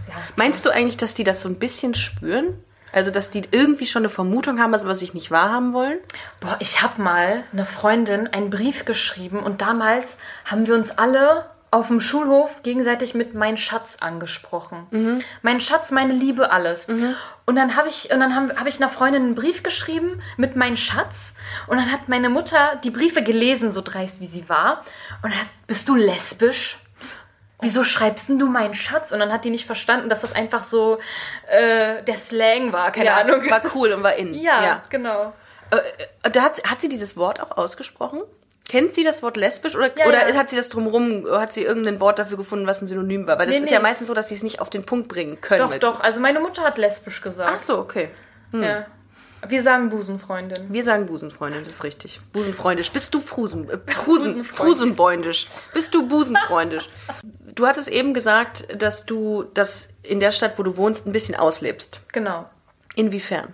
Ja, Meinst du eigentlich, dass die das so ein bisschen spüren? Also, dass die irgendwie schon eine Vermutung haben, was sie nicht wahrhaben wollen? Boah, ich habe mal einer Freundin einen Brief geschrieben und damals haben wir uns alle auf dem Schulhof gegenseitig mit mein Schatz angesprochen. Mhm. Mein Schatz, meine Liebe, alles. Und dann habe ich, und dann habe hab ich einer Freundin einen Brief geschrieben mit mein Schatz. Und dann hat meine Mutter die Briefe gelesen, so dreist wie sie war. Und dann hat, bist du lesbisch? Wieso schreibst denn du meinen Schatz? Und dann hat die nicht verstanden, dass das einfach so äh, der Slang war, keine Ja, Ahnung. war cool und war in. ja, genau. Äh, äh, Da hat, hat sie dieses Wort auch ausgesprochen? Kennt sie das Wort lesbisch oder, Ja, oder ja. hat sie das drumrum, hat sie irgendein Wort dafür gefunden, was ein Synonym war? Weil das Nee, ist nee. ja meistens so, dass sie es nicht auf den Punkt bringen können. Doch, doch. Also meine Mutter hat lesbisch gesagt. Ach so, okay. Ja. Wir sagen Busenfreundin. Wir sagen Busenfreundin, das ist richtig. Busenfreundisch. Bist du Frusen, äh, Frusen. Frusenbäundisch? Bist du Busenfreundisch? Du hattest eben gesagt, dass du das in der Stadt, wo du wohnst, ein bisschen auslebst. Genau. Inwiefern?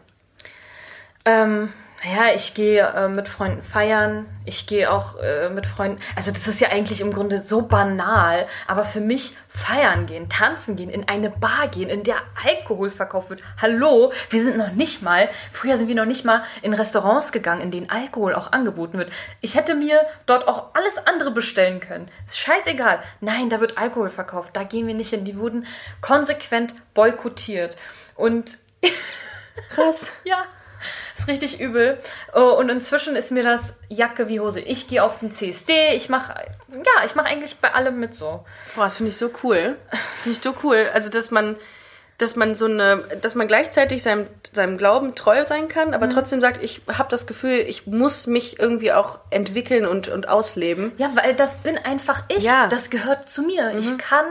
Ähm, naja, ich gehe äh, mit Freunden feiern. Ich gehe auch äh, mit Freunden. Also, das ist ja eigentlich im Grunde so banal. Aber für mich feiern gehen, tanzen gehen, in eine Bar gehen, in der Alkohol verkauft wird. Hallo, wir sind noch nicht mal, früher sind wir noch nicht mal in Restaurants gegangen, in denen Alkohol auch angeboten wird. Ich hätte mir dort auch alles andere bestellen können. Ist scheißegal. Nein, da wird Alkohol verkauft. Da gehen wir nicht hin. Die wurden konsequent boykottiert. Und Krass. ja, ist richtig übel. Oh, Und inzwischen ist mir das Jacke wie Hose. Ich gehe auf den CSD, ich mache, ja, ich mache eigentlich bei allem mit so. Boah, das finde ich so cool. Finde ich so cool. Also, dass man, dass man so eine, dass man gleichzeitig seinem, seinem Glauben treu sein kann, Mhm. aber trotzdem sagt, ich habe das Gefühl, ich muss mich irgendwie auch entwickeln und, und ausleben. Ja, weil das bin einfach ich. Ja. Mhm. Das gehört zu mir. Ich kann,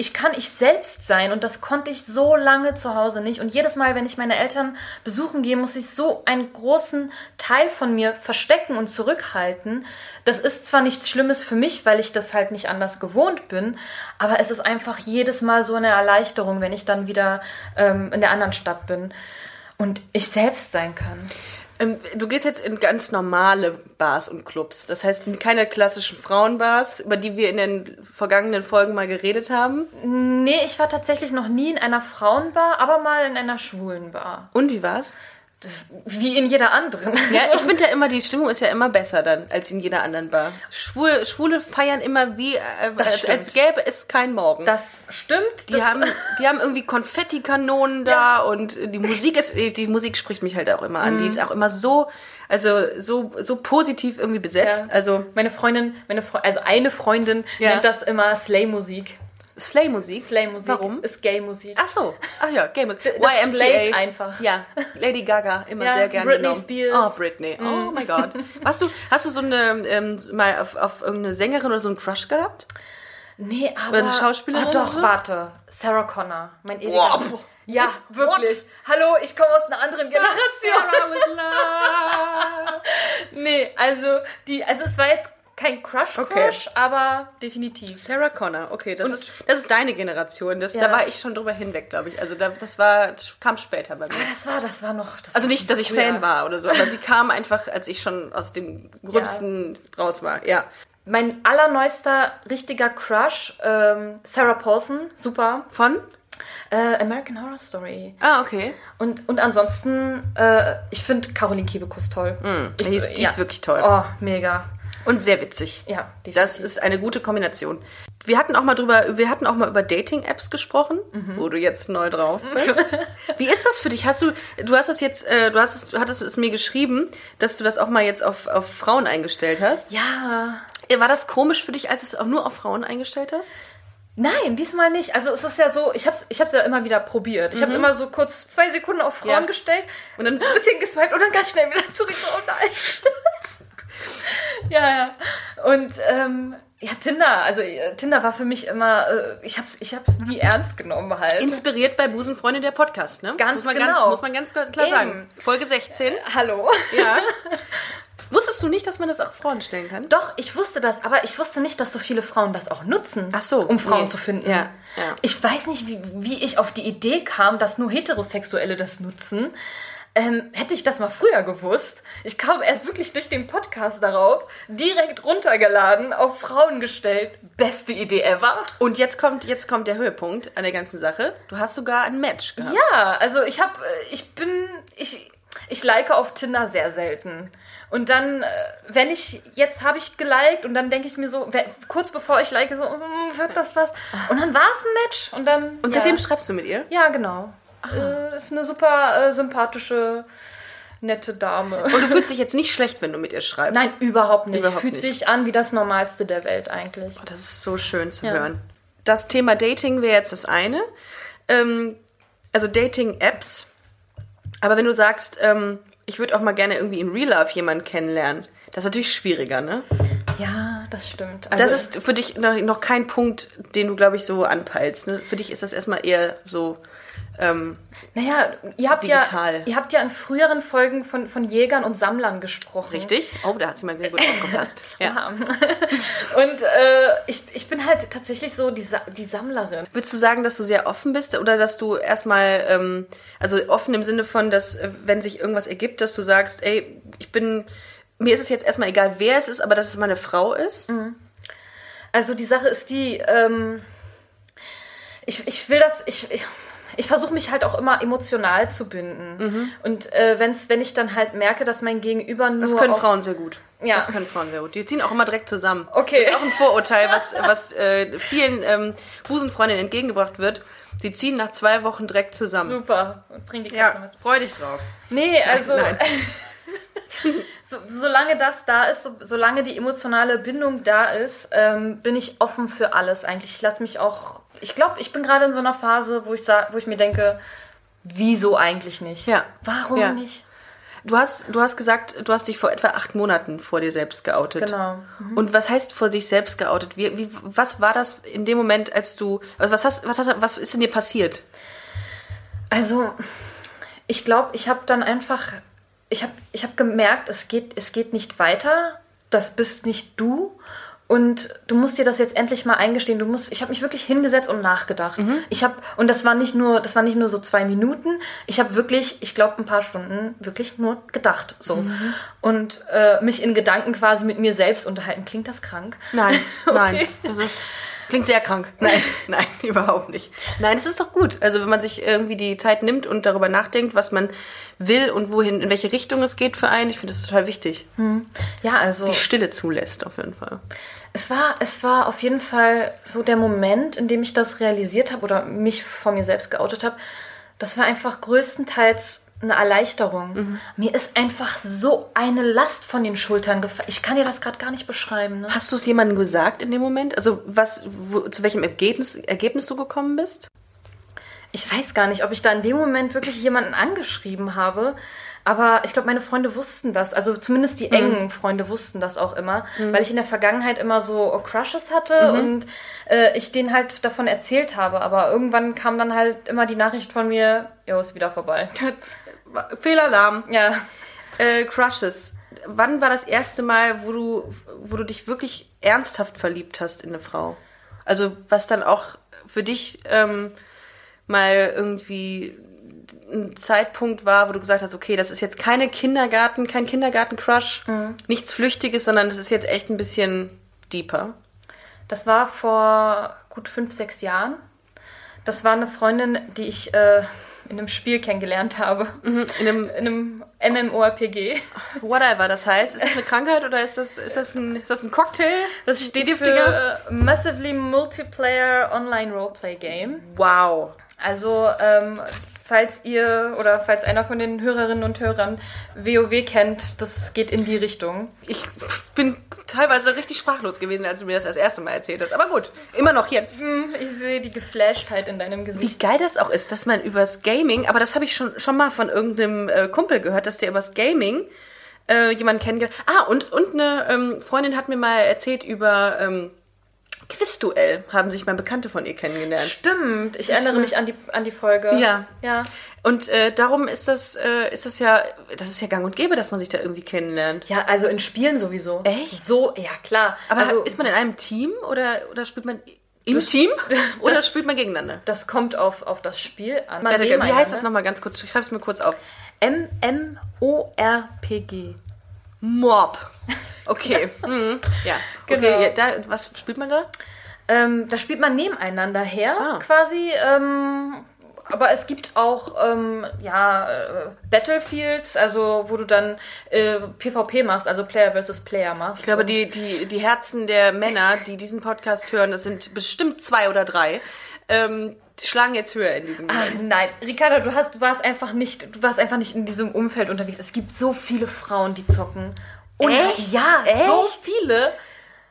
ich kann ich selbst sein und das konnte ich so lange zu Hause nicht. Und jedes Mal, wenn ich meine Eltern besuchen gehe, muss ich so einen großen Teil von mir verstecken und zurückhalten. Das ist zwar nichts Schlimmes für mich, weil ich das halt nicht anders gewohnt bin, aber es ist einfach jedes Mal so eine Erleichterung, wenn ich dann wieder ähm, in der anderen Stadt bin und ich selbst sein kann. Ähm, Du gehst jetzt in ganz normale Bars und Clubs. Das heißt, keine klassischen Frauenbars, über die wir in den vergangenen Folgen mal geredet haben. Nee, ich war tatsächlich noch nie in einer Frauenbar, aber mal in einer schwulen Bar. Und wie war's? Das, wie in jeder anderen. Ja, ich finde ja immer, die Stimmung ist ja immer besser dann als in jeder anderen Bar. Schwule, Schwule feiern immer wie, äh, als, als gäbe es kein Morgen. Das stimmt. die, das, haben, die haben irgendwie Konfettikanonen da und die Musik ist, die Musik spricht mich halt auch immer an. Die ist auch immer so, also so, so positiv irgendwie besetzt. Ja. Also meine Freundin, meine Fre also eine Freundin Ja. nennt das immer Slay-Musik. Slay-Musik. Slay-Musik Warum? ist Gay-Musik. Ach so, ach ja, das slayt einfach. Ja, Lady Gaga immer Ja, sehr gerne Britney genommen. Spears. Oh, Britney. Oh mein Gott. Hast du, hast du so eine, ähm, mal auf, auf irgendeine Sängerin oder so einen Crush gehabt? Nee, aber... Oder eine Schauspielerin Oh, doch, so? warte. Sarah Connor, mein ewiger... Wow. Ja, wirklich. Hallo, ich komme aus einer anderen Generation. nee, also, die, also es war jetzt kein Crush-Crush, Okay. aber definitiv. Sarah Connor, okay, das, ist, das ist deine Generation. Das, Ja. Da war ich schon drüber hinweg, glaube ich. Also da, das war, das kam später bei mir. Ah, das war, das war noch... Das Also nicht, dass ich früher. Fan war oder so, aber sie kam einfach, als ich schon aus dem Gröbsten raus war. Ja. Mein allerneuester richtiger Crush, ähm, Sarah Paulson, super. Von? Äh, American Horror Story. Ah, okay. Und, und ansonsten, äh, ich finde Caroline Kebekus toll. Ich, Die ist, die ist wirklich toll. Oh, mega. Und sehr witzig. Ja, definitiv. Das ist eine gute Kombination. Wir hatten auch mal drüber, wir hatten auch mal über Dating-Apps gesprochen, Mhm. wo du jetzt neu drauf bist. Wie ist das für dich? Hast du, du hast das jetzt, äh, du hast es, du hattest es mir geschrieben, dass du das auch mal jetzt auf, auf Frauen eingestellt hast. Ja. War das komisch für dich, als du es auch nur auf Frauen eingestellt hast? Nein, diesmal nicht. Also es ist ja so, ich hab's, ich hab's ja immer wieder probiert. Ich habe immer so kurz zwei Sekunden auf Frauen Ja. gestellt und dann ein bisschen geswiped und dann ganz schnell wieder zurück. So, oh nein. ja, ja. Und ähm, ja, Tinder, also äh, Tinder war für mich immer, äh, ich hab's, ich hab's nie ernst genommen halt. Inspiriert bei Busenfreunde der Podcast, ne? Ganz muss man genau. Ganz, muss man ganz klar Eben. sagen. Folge 16. Hallo. Ja. Wusstest du nicht, dass man das auch Frauen stellen kann? Doch, ich wusste das, aber ich wusste nicht, dass so viele Frauen das auch nutzen, Ach so, um Frauen nee. zu finden. Ja, ja. Ich weiß nicht, wie, wie ich auf die Idee kam, dass nur Heterosexuelle das nutzen. Ähm, hätte ich das mal früher gewusst, ich kam erst wirklich durch den Podcast darauf, direkt runtergeladen, auf Frauen gestellt. Beste Idee ever. Und jetzt kommt, jetzt kommt der Höhepunkt an der ganzen Sache. Du hast sogar ein Match gehabt. Ja, also ich habe, ich bin, ich, ich like auf Tinder sehr selten. Und dann, äh, wenn ich, jetzt habe ich geliked und dann denke ich mir so, kurz bevor ich like, so, mm, wird das was? Und dann war es ein Match und dann. Und ja. seitdem schreibst du mit ihr? Ja, genau. Äh, ist eine super äh, sympathische, nette Dame. Und du fühlst dich jetzt nicht schlecht, wenn du mit ihr schreibst? Nein, überhaupt nicht. Überhaupt Fühlt nicht. sich an wie das Normalste der Welt eigentlich. Das ist so schön zu Ja. hören. Das Thema Dating wäre jetzt das eine. Ähm, also Dating-Apps. Aber wenn du sagst, ähm, ich würde auch mal gerne irgendwie in Real Life jemanden kennenlernen, das ist natürlich schwieriger, ne? Ja, das stimmt. Also, Das ist für dich noch, noch kein Punkt, den du, glaube ich, so anpeilst. Ne? Für dich ist das erstmal eher so. Ähm, Naja, ihr habt, Digital. ja, ihr habt ja in früheren Folgen von, von Jägern und Sammlern gesprochen. richtig? Oh, da hat sie mal sehr gut aufgepasst. Ja. Und äh, ich, ich bin halt tatsächlich so die, Sa die Sammlerin. Würdest du sagen, dass du sehr offen bist oder dass du erstmal, ähm, also offen im Sinne von, dass äh, wenn sich irgendwas ergibt, dass du sagst, ey, ich bin, mir ist es jetzt erstmal egal, wer es ist, aber dass es meine Frau ist? Also die Sache ist die, ähm, ich, ich will das, ich, ich, ich versuche mich halt auch immer emotional zu binden. Und äh, wenn's, wenn ich dann halt merke, dass mein Gegenüber nur Das können Frauen sehr gut. Ja. Das können Frauen sehr gut. Die ziehen auch immer direkt zusammen. Okay. Das ist auch ein Vorurteil, was, was äh, vielen ähm, Busenfreundinnen entgegengebracht wird. Sie ziehen nach zwei Wochen direkt zusammen. Super und bring die Katze mit. freu dich drauf. Nee, also Nein. so, solange das da ist, so, solange die emotionale Bindung da ist, ähm, bin ich offen für alles eigentlich. Ich lasse mich auch, ich glaube, ich bin gerade in so einer Phase, wo ich, sa- wo ich mir denke, wieso eigentlich nicht? Ja. Warum Ja. nicht? Du hast, du hast gesagt, du hast dich vor etwa acht Monaten vor dir selbst geoutet. Genau. Und was heißt vor sich selbst geoutet? Wie, wie, was war das in dem Moment, als du, also was hast, was, hat, was ist in dir passiert? Also, ich glaube, ich habe dann einfach, ich habe ich hab gemerkt, es geht, es geht nicht weiter. Das bist nicht du. Und du musst dir das jetzt endlich mal eingestehen. Du musst, ich habe mich wirklich hingesetzt und nachgedacht. Ich habe und das war nicht nur, das war nicht nur so zwei Minuten. Ich habe wirklich, ich glaube, ein paar Stunden wirklich nur gedacht, so und äh, mich in Gedanken quasi mit mir selbst unterhalten. Klingt das krank? Nein, nein. Okay. Das ist, klingt sehr krank. Nein, nein, überhaupt nicht. Nein, es ist doch gut. Also wenn man sich irgendwie die Zeit nimmt und darüber nachdenkt, was man will und wohin, in welche Richtung es geht für einen, ich finde das total wichtig. Ja, also Die Stille zulässt auf jeden Fall. Es war, es war auf jeden Fall so der Moment, in dem ich das realisiert habe oder mich vor mir selbst geoutet habe. Das war einfach größtenteils eine Erleichterung. Mir ist einfach so eine Last von den Schultern gefallen. Ich kann dir das gerade gar nicht beschreiben. Ne? Hast du es jemandem gesagt in dem Moment? Also was, wo, zu welchem Ergebnis, Ergebnis du gekommen bist? Ich weiß gar nicht, ob ich da in dem Moment wirklich jemanden angeschrieben habe. Aber ich glaube, meine Freunde wussten das. Also zumindest die engen Freunde wussten das auch immer, weil ich in der Vergangenheit immer so Crushes hatte und äh, ich denen halt davon erzählt habe. Aber irgendwann kam dann halt immer die Nachricht von mir, jo, ist wieder vorbei. Fehlalarm. Ja. Äh, Crushes. Wann war das erste Mal, wo du, wo du dich wirklich ernsthaft verliebt hast in eine Frau? Also was dann auch für dich ähm, mal irgendwie ein Zeitpunkt war, wo du gesagt hast, okay, das ist jetzt keine Kindergarten, kein Kindergarten-Crush, nichts Flüchtiges, sondern das ist jetzt echt ein bisschen deeper. Das war vor gut fünf, sechs Jahren. Das war eine Freundin, die ich äh, in einem Spiel kennengelernt habe. In einem In einem MMORPG. Whatever, das heißt, ist das eine Krankheit oder ist das, ist das, ein, ist das ein Cocktail? Das steht für äh, Massively Multiplayer Online Roleplay Game. Wow. Also, ähm, falls ihr oder falls einer von den Hörerinnen und Hörern WoW kennt, das geht in die Richtung. Ich bin teilweise richtig sprachlos gewesen, als du mir das das erste Mal erzählt hast. Aber gut, immer noch jetzt. Hm, Ich sehe die Geflashtheit in deinem Wie Gesicht. geil das auch ist, dass man übers Gaming, aber das habe ich schon, schon mal von irgendeinem äh, Kumpel gehört, dass der übers Gaming äh, jemanden kennengelernt Ah, und, und eine ähm, Freundin hat mir mal erzählt über ähm, Quizduell, haben sich mal Bekannte von ihr kennengelernt. Stimmt, ich erinnere mich an die, an die Folge. Ja. Ja. Und äh, darum ist das, äh, ist das ja, das ist ja gang und gäbe, dass man sich da irgendwie kennenlernt. Ja, also in Spielen sowieso. Echt? So, ja klar. Aber also, ist man in einem Team oder, oder spielt man im Team oder das- spielt man gegeneinander? das kommt auf, auf das Spiel an. Warte, wie heißt das nochmal ganz kurz? Schreib es mir kurz auf. M-M-O-R-P-G. Mob. Okay. mhm. Ja. Okay, Genau. ja, da, was spielt man da? Ähm, da spielt man nebeneinander her, Ah. quasi. Ähm, aber es gibt auch ähm, ja, äh, Battlefields, also wo du dann äh, PvP machst, also Player versus Player machst. Ich glaube, die, die, die Herzen der Männer, die diesen Podcast hören, das sind bestimmt zwei oder drei, ähm, die schlagen jetzt höher in diesem Ach, Moment. nein, Ricarda, du hast, du warst einfach nicht, du warst einfach nicht in diesem Umfeld unterwegs. Es gibt so viele Frauen, die zocken. Und Echt? Ja, Echt? so viele.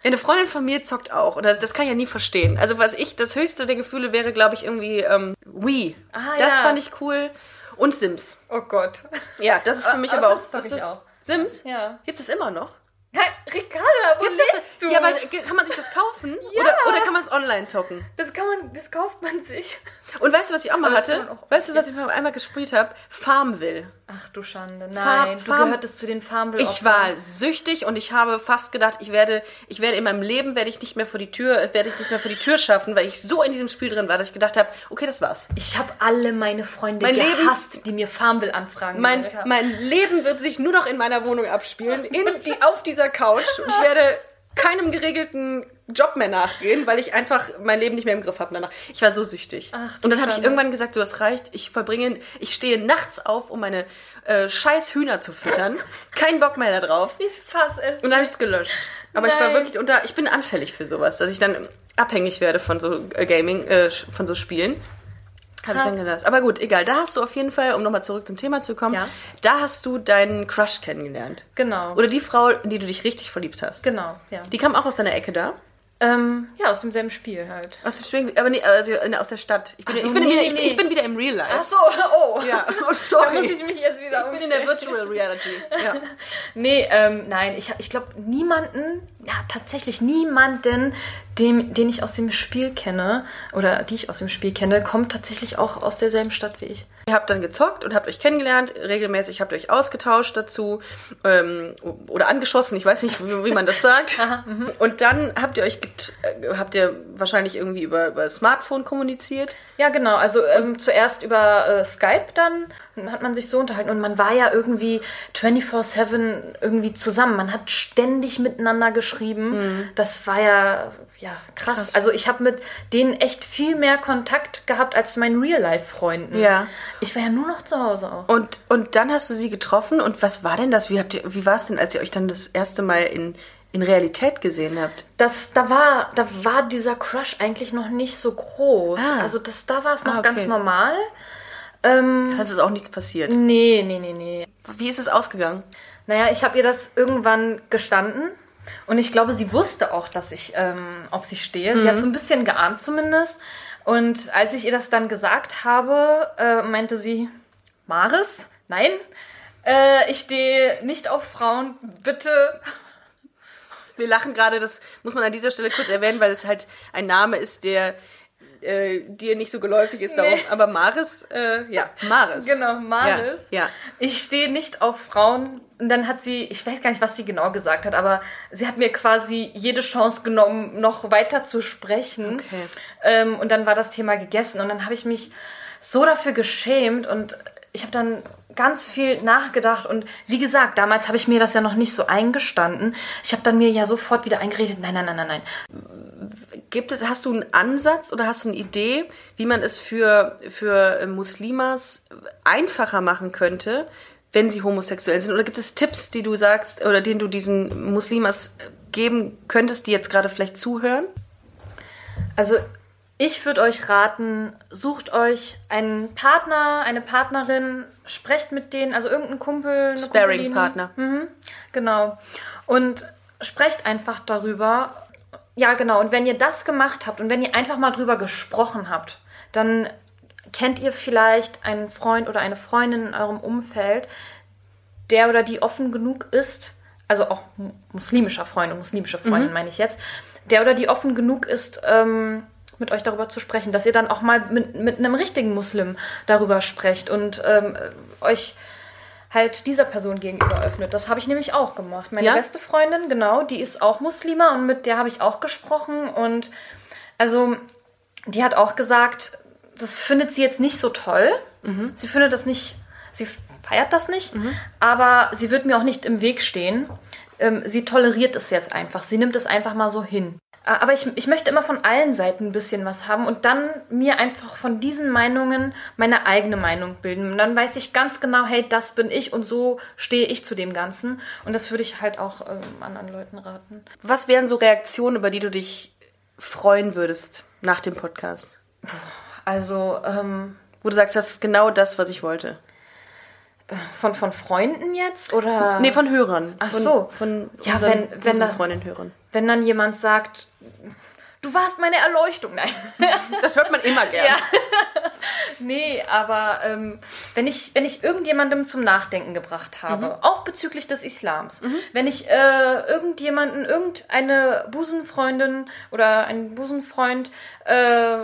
Eine Freundin von mir zockt auch. Und das, das kann ich ja nie verstehen. Also was ich, das höchste der Gefühle wäre, glaube ich, irgendwie ähm, Wii. Ah, das ja. fand ich cool. Und Sims. Oh Gott. Ja, das ist für mich aber auch. Sims zock das ich ist, auch. Sims? Ja. Gibt es immer noch? Nein, Ricarda, wo Gibt's lebst das, du? Ja, aber kann man sich das kaufen? Ja. Oder, oder kann man es online zocken? das kann man, das kauft man sich. Und weißt du, was ich auch mal Aber hatte? auch- weißt du, was ich mal einmal gespielt habe? Farmville. Ach du Schande, Farm- nein. du Farm- gehörtest zu den Farmville Ich war süchtig und ich habe fast gedacht, ich werde, ich werde in meinem Leben werde ich nicht mehr vor die Tür, werde ich nicht mehr vor die Tür schaffen, weil ich so in diesem Spiel drin war, dass ich gedacht habe, okay, das war's. Ich habe alle meine Freunde Mein Leben- gehasst, die mir Farmville-Anfragen Mein, gesendet haben. mein Leben wird sich nur noch in meiner Wohnung abspielen, in die, auf dieser Couch. Und ich werde keinem geregelten Job mehr nachgehen, weil ich einfach mein Leben nicht mehr im Griff habe danach. Ich war so süchtig. Ach, und dann habe ich irgendwann gesagt, so es reicht. Ich verbringe, ich stehe nachts auf, um meine äh, scheiß Hühner zu füttern. Kein Bock mehr darauf. Ich fass es. Und dann habe ich es gelöscht. Aber ich war Nein. wirklich unter, ich bin anfällig für sowas, dass ich dann abhängig werde von so äh, Gaming, äh, von so Spielen. Habe ich dann gedacht. Aber gut, egal. Da hast du auf jeden Fall, um nochmal zurück zum Thema zu kommen, Ja. da hast du deinen Crush kennengelernt. Genau. Oder die Frau, in die du dich richtig verliebt hast. genau, ja. Die kam auch aus deiner Ecke da. Ähm, ja, aus demselben Spiel halt. Aus dem Spiel, aber nee, also in- aus der Stadt. Ich bin, so, ich, bin nee, wieder, nee, ich, bin- nee. ich bin wieder im Real Life. Ach so, oh. Ja, oh, Da sorry. muss ich mich jetzt wieder ich bin in der umstellen. Virtual Reality. Ja. Nee, ähm, nein, ich, ich glaube niemanden, ja tatsächlich niemanden, dem, den ich aus dem Spiel kenne oder die ich aus dem Spiel kenne, kommt tatsächlich auch aus derselben Stadt wie ich. Ihr habt dann gezockt und habt euch kennengelernt, regelmäßig habt ihr euch ausgetauscht dazu ähm, oder angeschossen, ich weiß nicht, wie, wie man das sagt. und dann habt ihr euch, get äh, habt ihr wahrscheinlich irgendwie über, über Smartphone kommuniziert. Ja, genau. Also ähm, zuerst über äh, Skype dann hat man sich so unterhalten und man war ja irgendwie 24-7 irgendwie zusammen. Man hat ständig miteinander geschrieben. Das war ja, ja krass. Krass. Also ich habe mit denen echt viel mehr Kontakt gehabt als zu meinen Real-Life-Freunden. Ja. Ich war ja nur noch zu Hause auch. Und, und dann hast du sie getroffen und was war denn das? Wie, habt ihr, wie war es denn, als ihr euch dann das erste Mal in, in Realität gesehen habt? Das, da, war, da war dieser Crush eigentlich noch nicht so groß. Ah. Also das, da war es noch Ah, okay. ganz normal. Das ist auch nichts passiert. Nee, nee, nee, nee. Wie ist es ausgegangen? Naja, ich habe ihr das irgendwann gestanden. Und ich glaube, sie wusste auch, dass ich ähm, auf sie stehe. Sie hat so ein bisschen geahnt zumindest. Und als ich ihr das dann gesagt habe, äh, meinte sie, Maris, nein, äh, ich stehe nicht auf Frauen, bitte. Wir lachen gerade, das muss man an dieser Stelle kurz erwähnen, weil es halt ein Name ist, der äh, dir nicht so geläufig ist. Darum. Nee. Aber Maris, äh, ja, Maris. Genau, Maris. Ja, ja. Ich stehe nicht auf Frauen. Und dann hat sie, ich weiß gar nicht, was sie genau gesagt hat, aber sie hat mir quasi jede Chance genommen, noch weiter zu sprechen. Okay. Ähm, und dann war das Thema gegessen. Und dann habe ich mich so dafür geschämt und ich habe dann ganz viel nachgedacht. Und wie gesagt, damals habe ich mir das ja noch nicht so eingestanden. Ich habe dann mir ja sofort wieder eingeredet, nein, nein, nein, nein, nein. Gibt es, hast du einen Ansatz oder hast du eine Idee, wie man es für, für Muslimas einfacher machen könnte, wenn sie homosexuell sind? Oder gibt es Tipps, die du sagst oder denen du diesen Muslimas geben könntest, die jetzt gerade vielleicht zuhören? Also ich würde euch raten, sucht euch einen Partner, eine Partnerin, sprecht mit denen, also irgendeinen Kumpel, eine Kumpeline. Sparring-Partner. Mhm, genau. Und sprecht einfach darüber. Ja, genau. Und wenn ihr das gemacht habt und wenn ihr einfach mal drüber gesprochen habt, dann kennt ihr vielleicht einen Freund oder eine Freundin in eurem Umfeld, der oder die offen genug ist, also auch mu- muslimischer Freund und muslimische Freundin meine ich jetzt, der oder die offen genug ist, ähm, mit euch darüber zu sprechen, dass ihr dann auch mal mit, mit einem richtigen Muslim darüber sprecht und ähm, euch halt dieser Person gegenüber öffnet. Das habe ich nämlich auch gemacht. Meine Ja? beste Freundin, genau, die ist auch Muslima und mit der habe ich auch gesprochen und also die hat auch gesagt, das findet sie jetzt nicht so toll. Sie findet das nicht, sie feiert das nicht, aber sie wird mir auch nicht im Weg stehen. Ähm, sie toleriert es jetzt einfach. Sie nimmt es einfach mal so hin. Aber ich, ich möchte immer von allen Seiten ein bisschen was haben und dann mir einfach von diesen Meinungen meine eigene Meinung bilden. Und dann weiß ich ganz genau, hey, das bin ich und so stehe ich zu dem Ganzen. Und das würde ich halt auch ähm, anderen Leuten raten. Was wären so Reaktionen, über die du dich freuen würdest nach dem Podcast? Also, ähm, Wo du sagst, das ist genau das, was ich wollte. von, von Freunden jetzt oder? Nee, von Hörern. Ach von, so. Von Ja, wenn- wenn da- Freundin Hörern. Wenn dann jemand sagt, du warst meine Erleuchtung. Nein. Das hört man immer gerne. Ja. Nee, aber ähm, wenn, ich, wenn ich irgendjemandem zum Nachdenken gebracht habe, auch bezüglich des Islams, wenn ich äh, irgendjemanden, irgendeine Busenfreundin oder einen Busenfreund, äh,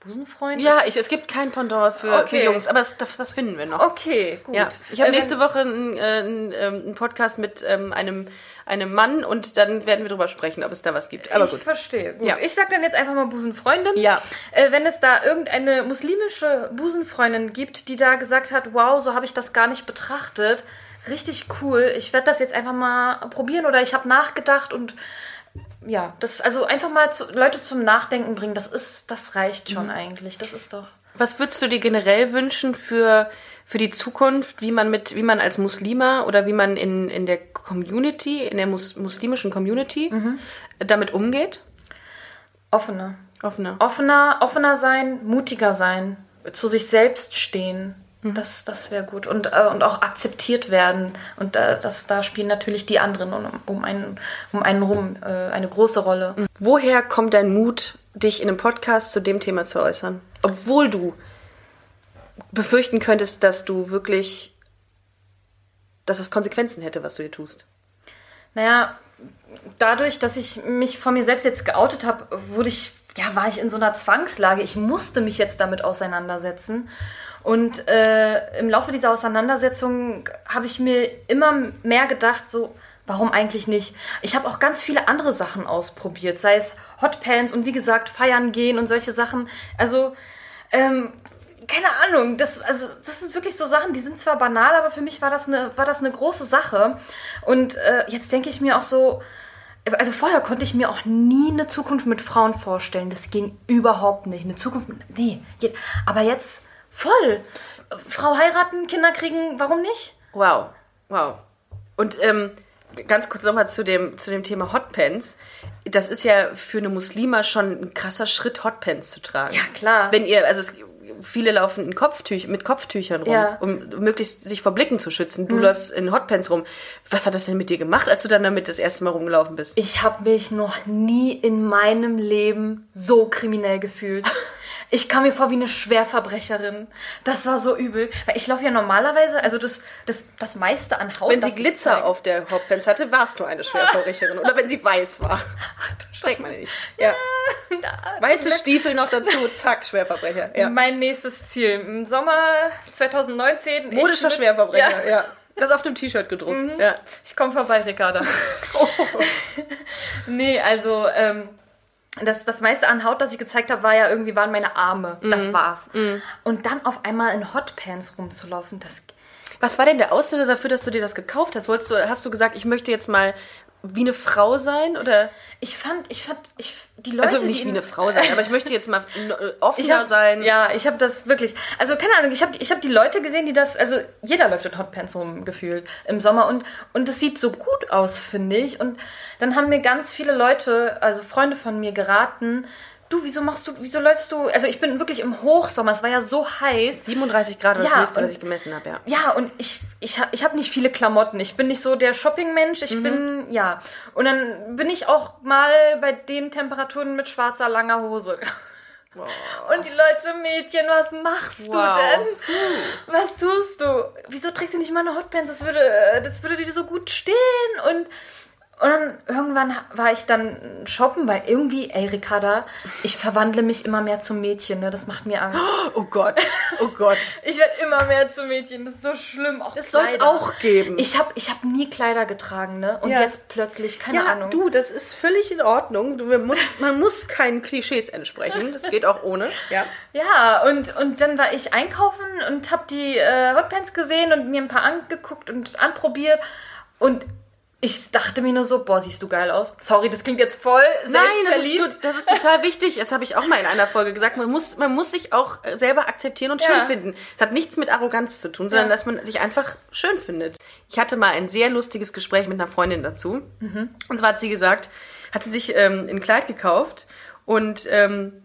Busenfreund? Ja, ich, es gibt kein Pendant für, für Okay. Jungs, aber das, das finden wir noch. Okay, gut. Ja, ich habe Äh, nächste Woche einen, äh, einen, ähm, einen Podcast mit ähm, einem, einem Mann und dann werden wir drüber sprechen, ob es da was gibt. Aber ich gut. verstehe. Gut. Ja. Ich sag dann jetzt einfach mal Busenfreundin. Ja. Äh, wenn es da irgendeine muslimische Busenfreundin gibt, die da gesagt hat, wow, so habe ich das gar nicht betrachtet. Richtig cool. Ich werde das jetzt einfach mal probieren oder ich habe nachgedacht und ja, das also einfach mal zu, Leute zum Nachdenken bringen. Das ist, das reicht schon eigentlich. Das ist doch. Was würdest du dir generell wünschen für, für die Zukunft, wie man mit, wie man als Muslima oder wie man in, in der Community, in der mus muslimischen Community damit umgeht? Offener. Offener. Offener, offener sein, mutiger sein, zu sich selbst stehen. Das, das wäre gut. Und, äh, und auch akzeptiert werden. Und äh, das, da spielen natürlich die anderen um, um, einen, um einen rum äh, eine große Rolle. Woher kommt dein Mut, dich in einem Podcast zu dem Thema zu äußern? Obwohl du befürchten könntest, dass du wirklich, dass es Konsequenzen hätte, was du hier tust. Naja, dadurch, dass ich mich vor mir selbst jetzt geoutet habe, wurde ich, ja, war ich in so einer Zwangslage. Ich musste mich jetzt damit auseinandersetzen. Und äh, im Laufe dieser Auseinandersetzung habe ich mir immer mehr gedacht, so, warum eigentlich nicht? Ich habe auch ganz viele andere Sachen ausprobiert, sei es Hotpants und wie gesagt, feiern gehen und solche Sachen. Also, ähm, keine Ahnung, das, also, das sind wirklich so Sachen, die sind zwar banal, aber für mich war das eine, war das eine große Sache. Und äh, jetzt denke ich mir auch so, also vorher konnte ich mir auch nie eine Zukunft mit Frauen vorstellen. Das ging überhaupt nicht. Eine Zukunft mit, nee. je- Aber jetzt voll. Frau heiraten, Kinder kriegen, warum nicht? Wow, wow. Und ähm, ganz kurz nochmal zu dem, zu dem Thema Hotpants. Das ist ja für eine Muslima schon ein krasser Schritt, Hotpants zu tragen. Ja, klar. Wenn ihr, also es, viele laufen in Kopftüch, mit Kopftüchern rum, Ja. um möglichst sich vor Blicken zu schützen. Du läufst in Hotpants rum. Was hat das denn mit dir gemacht, als du dann damit das erste Mal rumgelaufen bist? Ich habe mich noch nie in meinem Leben so kriminell gefühlt. Ich kam mir vor wie eine Schwerverbrecherin. Das war so übel. Weil ich laufe ja normalerweise, also das, das, das meiste an Haut. Wenn sie Glitzer auf der Hotpants hatte, warst du eine Schwerverbrecherin. Oder wenn sie weiß war. Streckt man nicht. Ja. Weiße Stiefel noch dazu, zack, Schwerverbrecher. Ja. Mein nächstes Ziel. Im Sommer 2019. ich Modischer mit- Schwerverbrecher, Ja. Mhm. ja. Das auf dem T-Shirt gedruckt. Ja. Ich komme vorbei, Ricarda. nee, also ähm, das, das meiste an Haut, das ich gezeigt habe, war ja irgendwie waren meine Arme. Mhm. Das war's. Und dann auf einmal in Hotpants rumzulaufen, das Was war denn der Auslöser dafür, dass du dir das gekauft hast? Wolltest du, hast du gesagt, ich möchte jetzt mal wie eine Frau sein? Oder ich fand, ich fand, ich die Leute, also nicht wie in- eine Frau sein, aber ich möchte jetzt mal äh, offener Ich hab, sein. Ja, ich habe das wirklich. Also keine Ahnung, ich habe ich hab die Leute gesehen, die das. Also jeder läuft in Hotpants rum gefühlt im Sommer und und das sieht so gut aus, finde ich. Und dann haben mir ganz viele Leute, also Freunde von mir, geraten. Du, wieso machst du, wieso läufst du? Also ich bin wirklich im Hochsommer. Es war ja so heiß. 37 Grad, das Ja, höchste, was ich gemessen habe, ja. Ja, und ich, ich, ich habe nicht viele Klamotten. Ich bin nicht so der Shopping-Mensch. Ich Mhm. bin, ja. Und dann bin ich auch mal bei den Temperaturen mit schwarzer, langer Hose. Und die Leute, Mädchen, was machst Wow. du denn? Was tust du? Wieso trägst du nicht mal eine Hotpants? Das würde, das würde dir so gut stehen. Und, und dann irgendwann war ich dann shoppen, weil irgendwie, ey, Ricarda, ich verwandle mich immer mehr zum Mädchen, ne? Das macht mir Angst. Oh Gott, oh Gott. Ich werde immer mehr zum Mädchen. Das ist so schlimm. Auch Das soll's Kleider. auch geben. Ich habe ich hab nie Kleider getragen, ne? Und Ja. jetzt plötzlich, keine Ja, Ahnung. du, das ist völlig in Ordnung. Du, man, muss, man muss keinen Klischees entsprechen. Das geht auch ohne. Ja. Ja, und, und dann war ich einkaufen und habe die äh, Hotpants gesehen und mir ein paar angeguckt und anprobiert. Und ich dachte mir nur so, boah, siehst du geil aus. Sorry, das klingt jetzt voll Nein, das ist, das ist total wichtig. Das habe ich auch mal in einer Folge gesagt. Man muss, man muss sich auch äh, selber akzeptieren und schön Ja. finden. Es hat nichts mit Arroganz zu tun, sondern Ja. dass man sich einfach schön findet. Ich hatte mal ein sehr lustiges Gespräch mit einer Freundin dazu. Und zwar hat sie gesagt, hat sie sich ähm, ein Kleid gekauft und ähm,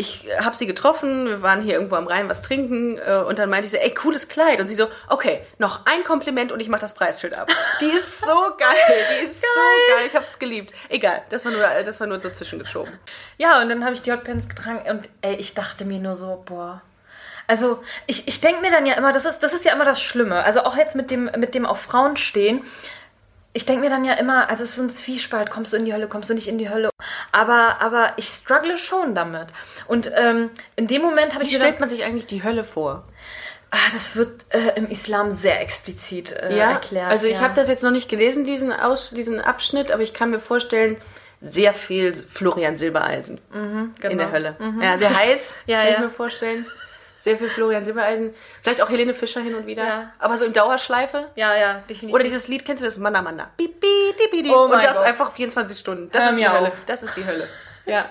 ich habe sie getroffen, wir waren hier irgendwo am Rhein was trinken äh, und dann meinte ich so, ey, cooles Kleid. Und sie so, okay, noch ein Kompliment und ich mach das Preisschild ab. Die ist so geil, die ist so geil, ich hab's geliebt. Egal, das war nur, das war nur so zwischengeschoben. Ja, und dann habe ich die Hotpants getragen und ey, ich dachte mir nur so, boah. Also ich, ich denke mir dann ja immer, das ist, das ist ja immer das Schlimme. Also auch jetzt mit dem, mit dem auf Frauen stehen. Ich denke mir dann ja immer, also es ist so ein Zwiespalt, kommst du in die Hölle, kommst du nicht in die Hölle. Aber, aber ich struggle schon damit. Und ähm, in dem Moment habe Wie ich mir stellt man sich eigentlich die Hölle vor? ah, das wird äh, im Islam sehr explizit äh, erklärt. Also ich ja. habe das jetzt noch nicht gelesen, diesen, Aus, diesen Abschnitt, aber ich kann mir vorstellen, sehr viel Florian Silbereisen in genau. der Hölle. Ja, sehr heiß, Ja, kann ich ja. mir vorstellen. Sehr viel Florian Silbereisen. Vielleicht auch Helene Fischer hin und wieder. Ja. Aber so in Dauerschleife. Ja, ja, definitiv. Oder dieses Lied, kennst du das? Manna. Piep, piep, piep, piep. Oh und das Gott. einfach 24 Stunden. Das Hör ist die Hölle. auf. Das ist die Hölle. Ja.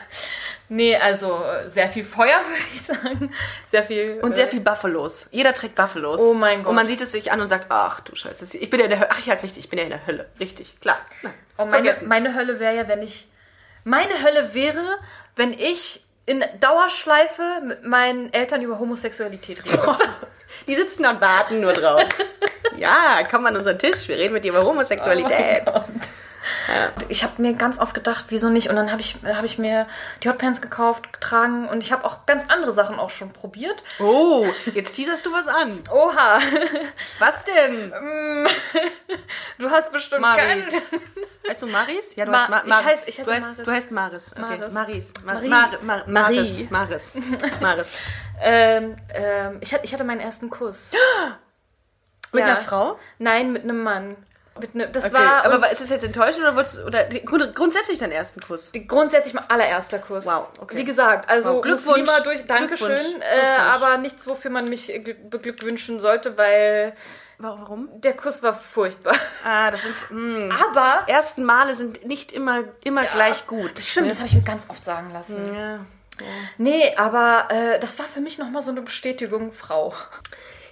Nee, also äh, sehr viel Feuer, würde ich sagen. Sehr viel. Und sehr viel Buffalos. Jeder trägt Buffalos. Oh mein Gott. Und man sieht es sich an und sagt, ach du Scheiße, ich bin ja in der Hölle. Ach ja, richtig, ich bin ja in der Hölle. Richtig, klar. Nein, Oh, meine, meine Hölle wäre ja, wenn ich. Meine Hölle wäre, wenn ich in Dauerschleife mit meinen Eltern über Homosexualität rede. Die sitzen da und warten nur drauf. ja, komm an unseren Tisch, wir reden mit dir über Homosexualität. Oh Ich habe mir ganz oft gedacht, wieso nicht? Und dann habe ich, hab ich mir die Hotpants gekauft, getragen und ich habe auch ganz andere Sachen auch schon probiert. oh, jetzt teaserst du was an. Oha, Was denn? du hast bestimmt Maris. keine- Heißt du Maris? Ja, du Ma- hast Ma ich Maris. heiß- ich heiße du, heißt, Maris. du heißt Maris. Okay. Maris. Maris. Mar Marie. Mar Mar. Maris. Maris. Maris. Ähm, ähm, ich, hatte, ich hatte meinen ersten Kuss. Mit Ja. einer Frau? Nein, mit einem Mann. Ne, das Okay. war aber ist es jetzt enttäuschend oder wolltest oder grund, grundsätzlich deinen ersten Kuss? grundsätzlich mein allererster Kuss. Wow, okay. Wie gesagt, also Wow, Glückwunsch. Durch, Dankeschön, Glückwunsch. Äh, aber nichts, wofür man mich gl- beglückwünschen sollte, weil Warum? der Kuss war furchtbar. Ah, das sind hm, Aber ersten Male sind nicht immer immer gleich gut. Das stimmt, das habe ich mir ganz oft sagen lassen. Ja. Nee, aber äh, das war für mich nochmal so eine Bestätigung, Frau.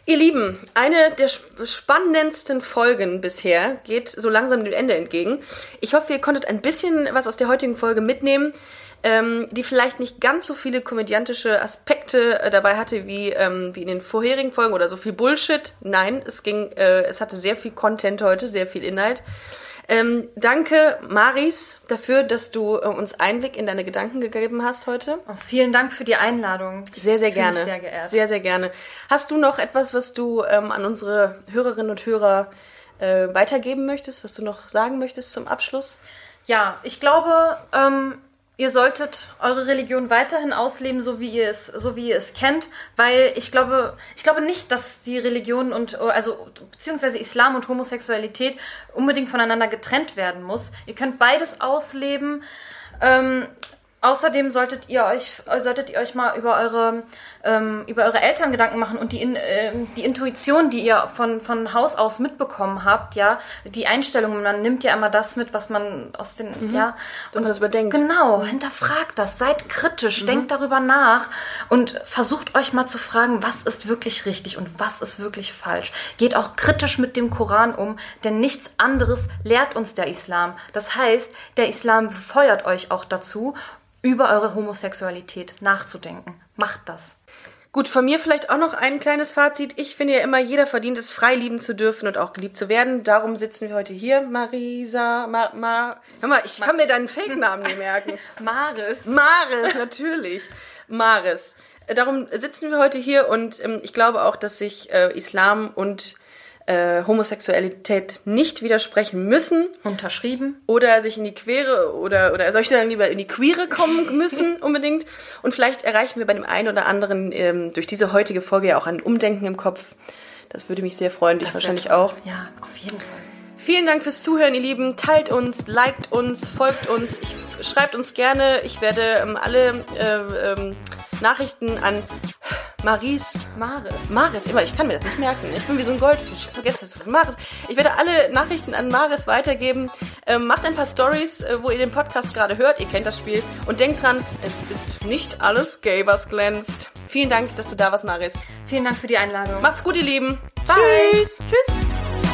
Ihr Lieben, eine der sp- spannendsten Folgen bisher geht so langsam dem Ende entgegen. Ich hoffe, ihr konntet ein bisschen was aus der heutigen Folge mitnehmen, ähm, die vielleicht nicht ganz so viele komödiantische Aspekte äh, dabei hatte wie, ähm, wie in den vorherigen Folgen oder so viel Bullshit. Nein, es ging, äh, es hatte sehr viel Content heute, sehr viel Inhalt. Ähm, danke, Maris, dafür, dass du äh, uns Einblick in deine Gedanken gegeben hast heute. Oh, vielen Dank für die Einladung. Ich Sehr, sehr gerne. Sehr geehrt. Sehr, sehr gerne. Hast du noch etwas, was du ähm, an unsere Hörerinnen und Hörer äh, weitergeben möchtest, was du noch sagen möchtest zum Abschluss? Ja, ich glaube, ähm, ihr solltet eure Religion weiterhin ausleben, so wie ihr es, so wie ihr es kennt, weil ich glaube, ich glaube nicht, dass die Religion und also beziehungsweise Islam und Homosexualität unbedingt voneinander getrennt werden muss. Ihr könnt beides ausleben. Ähm, Außerdem solltet ihr euch, solltet ihr euch mal über eure, ähm, über eure Eltern Gedanken machen und die, in, ähm, die Intuition, die ihr von, von Haus aus mitbekommen habt, ja, die Einstellungen, man nimmt ja immer das mit, was man aus den, ja. Dass man das überdenkt. Genau, hinterfragt das, seid kritisch, denkt darüber nach und versucht euch mal zu fragen, was ist wirklich richtig und was ist wirklich falsch. Geht auch kritisch mit dem Koran um, denn nichts anderes lehrt uns der Islam. Das heißt, der Islam befeuert euch auch dazu, über eure Homosexualität nachzudenken. Macht das. Gut, von mir vielleicht auch noch ein kleines Fazit. Ich finde ja immer, jeder verdient es, frei lieben zu dürfen und auch geliebt zu werden. Darum sitzen wir heute hier. Marisa, Ma, Ma. Hör mal, ich kann mir deinen Fake-Namen nicht merken. Maris. Maris, natürlich. Maris. Äh, Darum sitzen wir heute hier und ähm, ich glaube auch, dass sich äh, Islam und äh, Homosexualität nicht widersprechen müssen Unterschrieben. oder sich in die Quere oder oder soll ich dann lieber in die Queere kommen müssen unbedingt und vielleicht erreichen wir bei dem einen oder anderen ähm, durch diese heutige Folge ja auch ein Umdenken im Kopf. Das würde mich sehr freuen, dich wahrscheinlich toll. auch. Ja, auf jeden Fall. Vielen Dank fürs Zuhören, ihr Lieben. Teilt uns, liked uns, folgt uns, ich, schreibt uns gerne. Ich werde ähm, alle äh, ähm, Nachrichten an Maries. Maris. Maris, immer, ich kann mir das nicht merken. Ich bin wie so ein Goldfisch. Ich vergesse das. Maris. Ich werde alle Nachrichten an Maris weitergeben. Ähm, macht ein paar Stories, äh, wo ihr den Podcast gerade hört. Ihr kennt das Spiel. Und denkt dran, es ist nicht alles gay, was glänzt. Vielen Dank, dass du da warst, Maris. Vielen Dank für die Einladung. Macht's gut, ihr Lieben. Bye. Tschüss. Tschüss.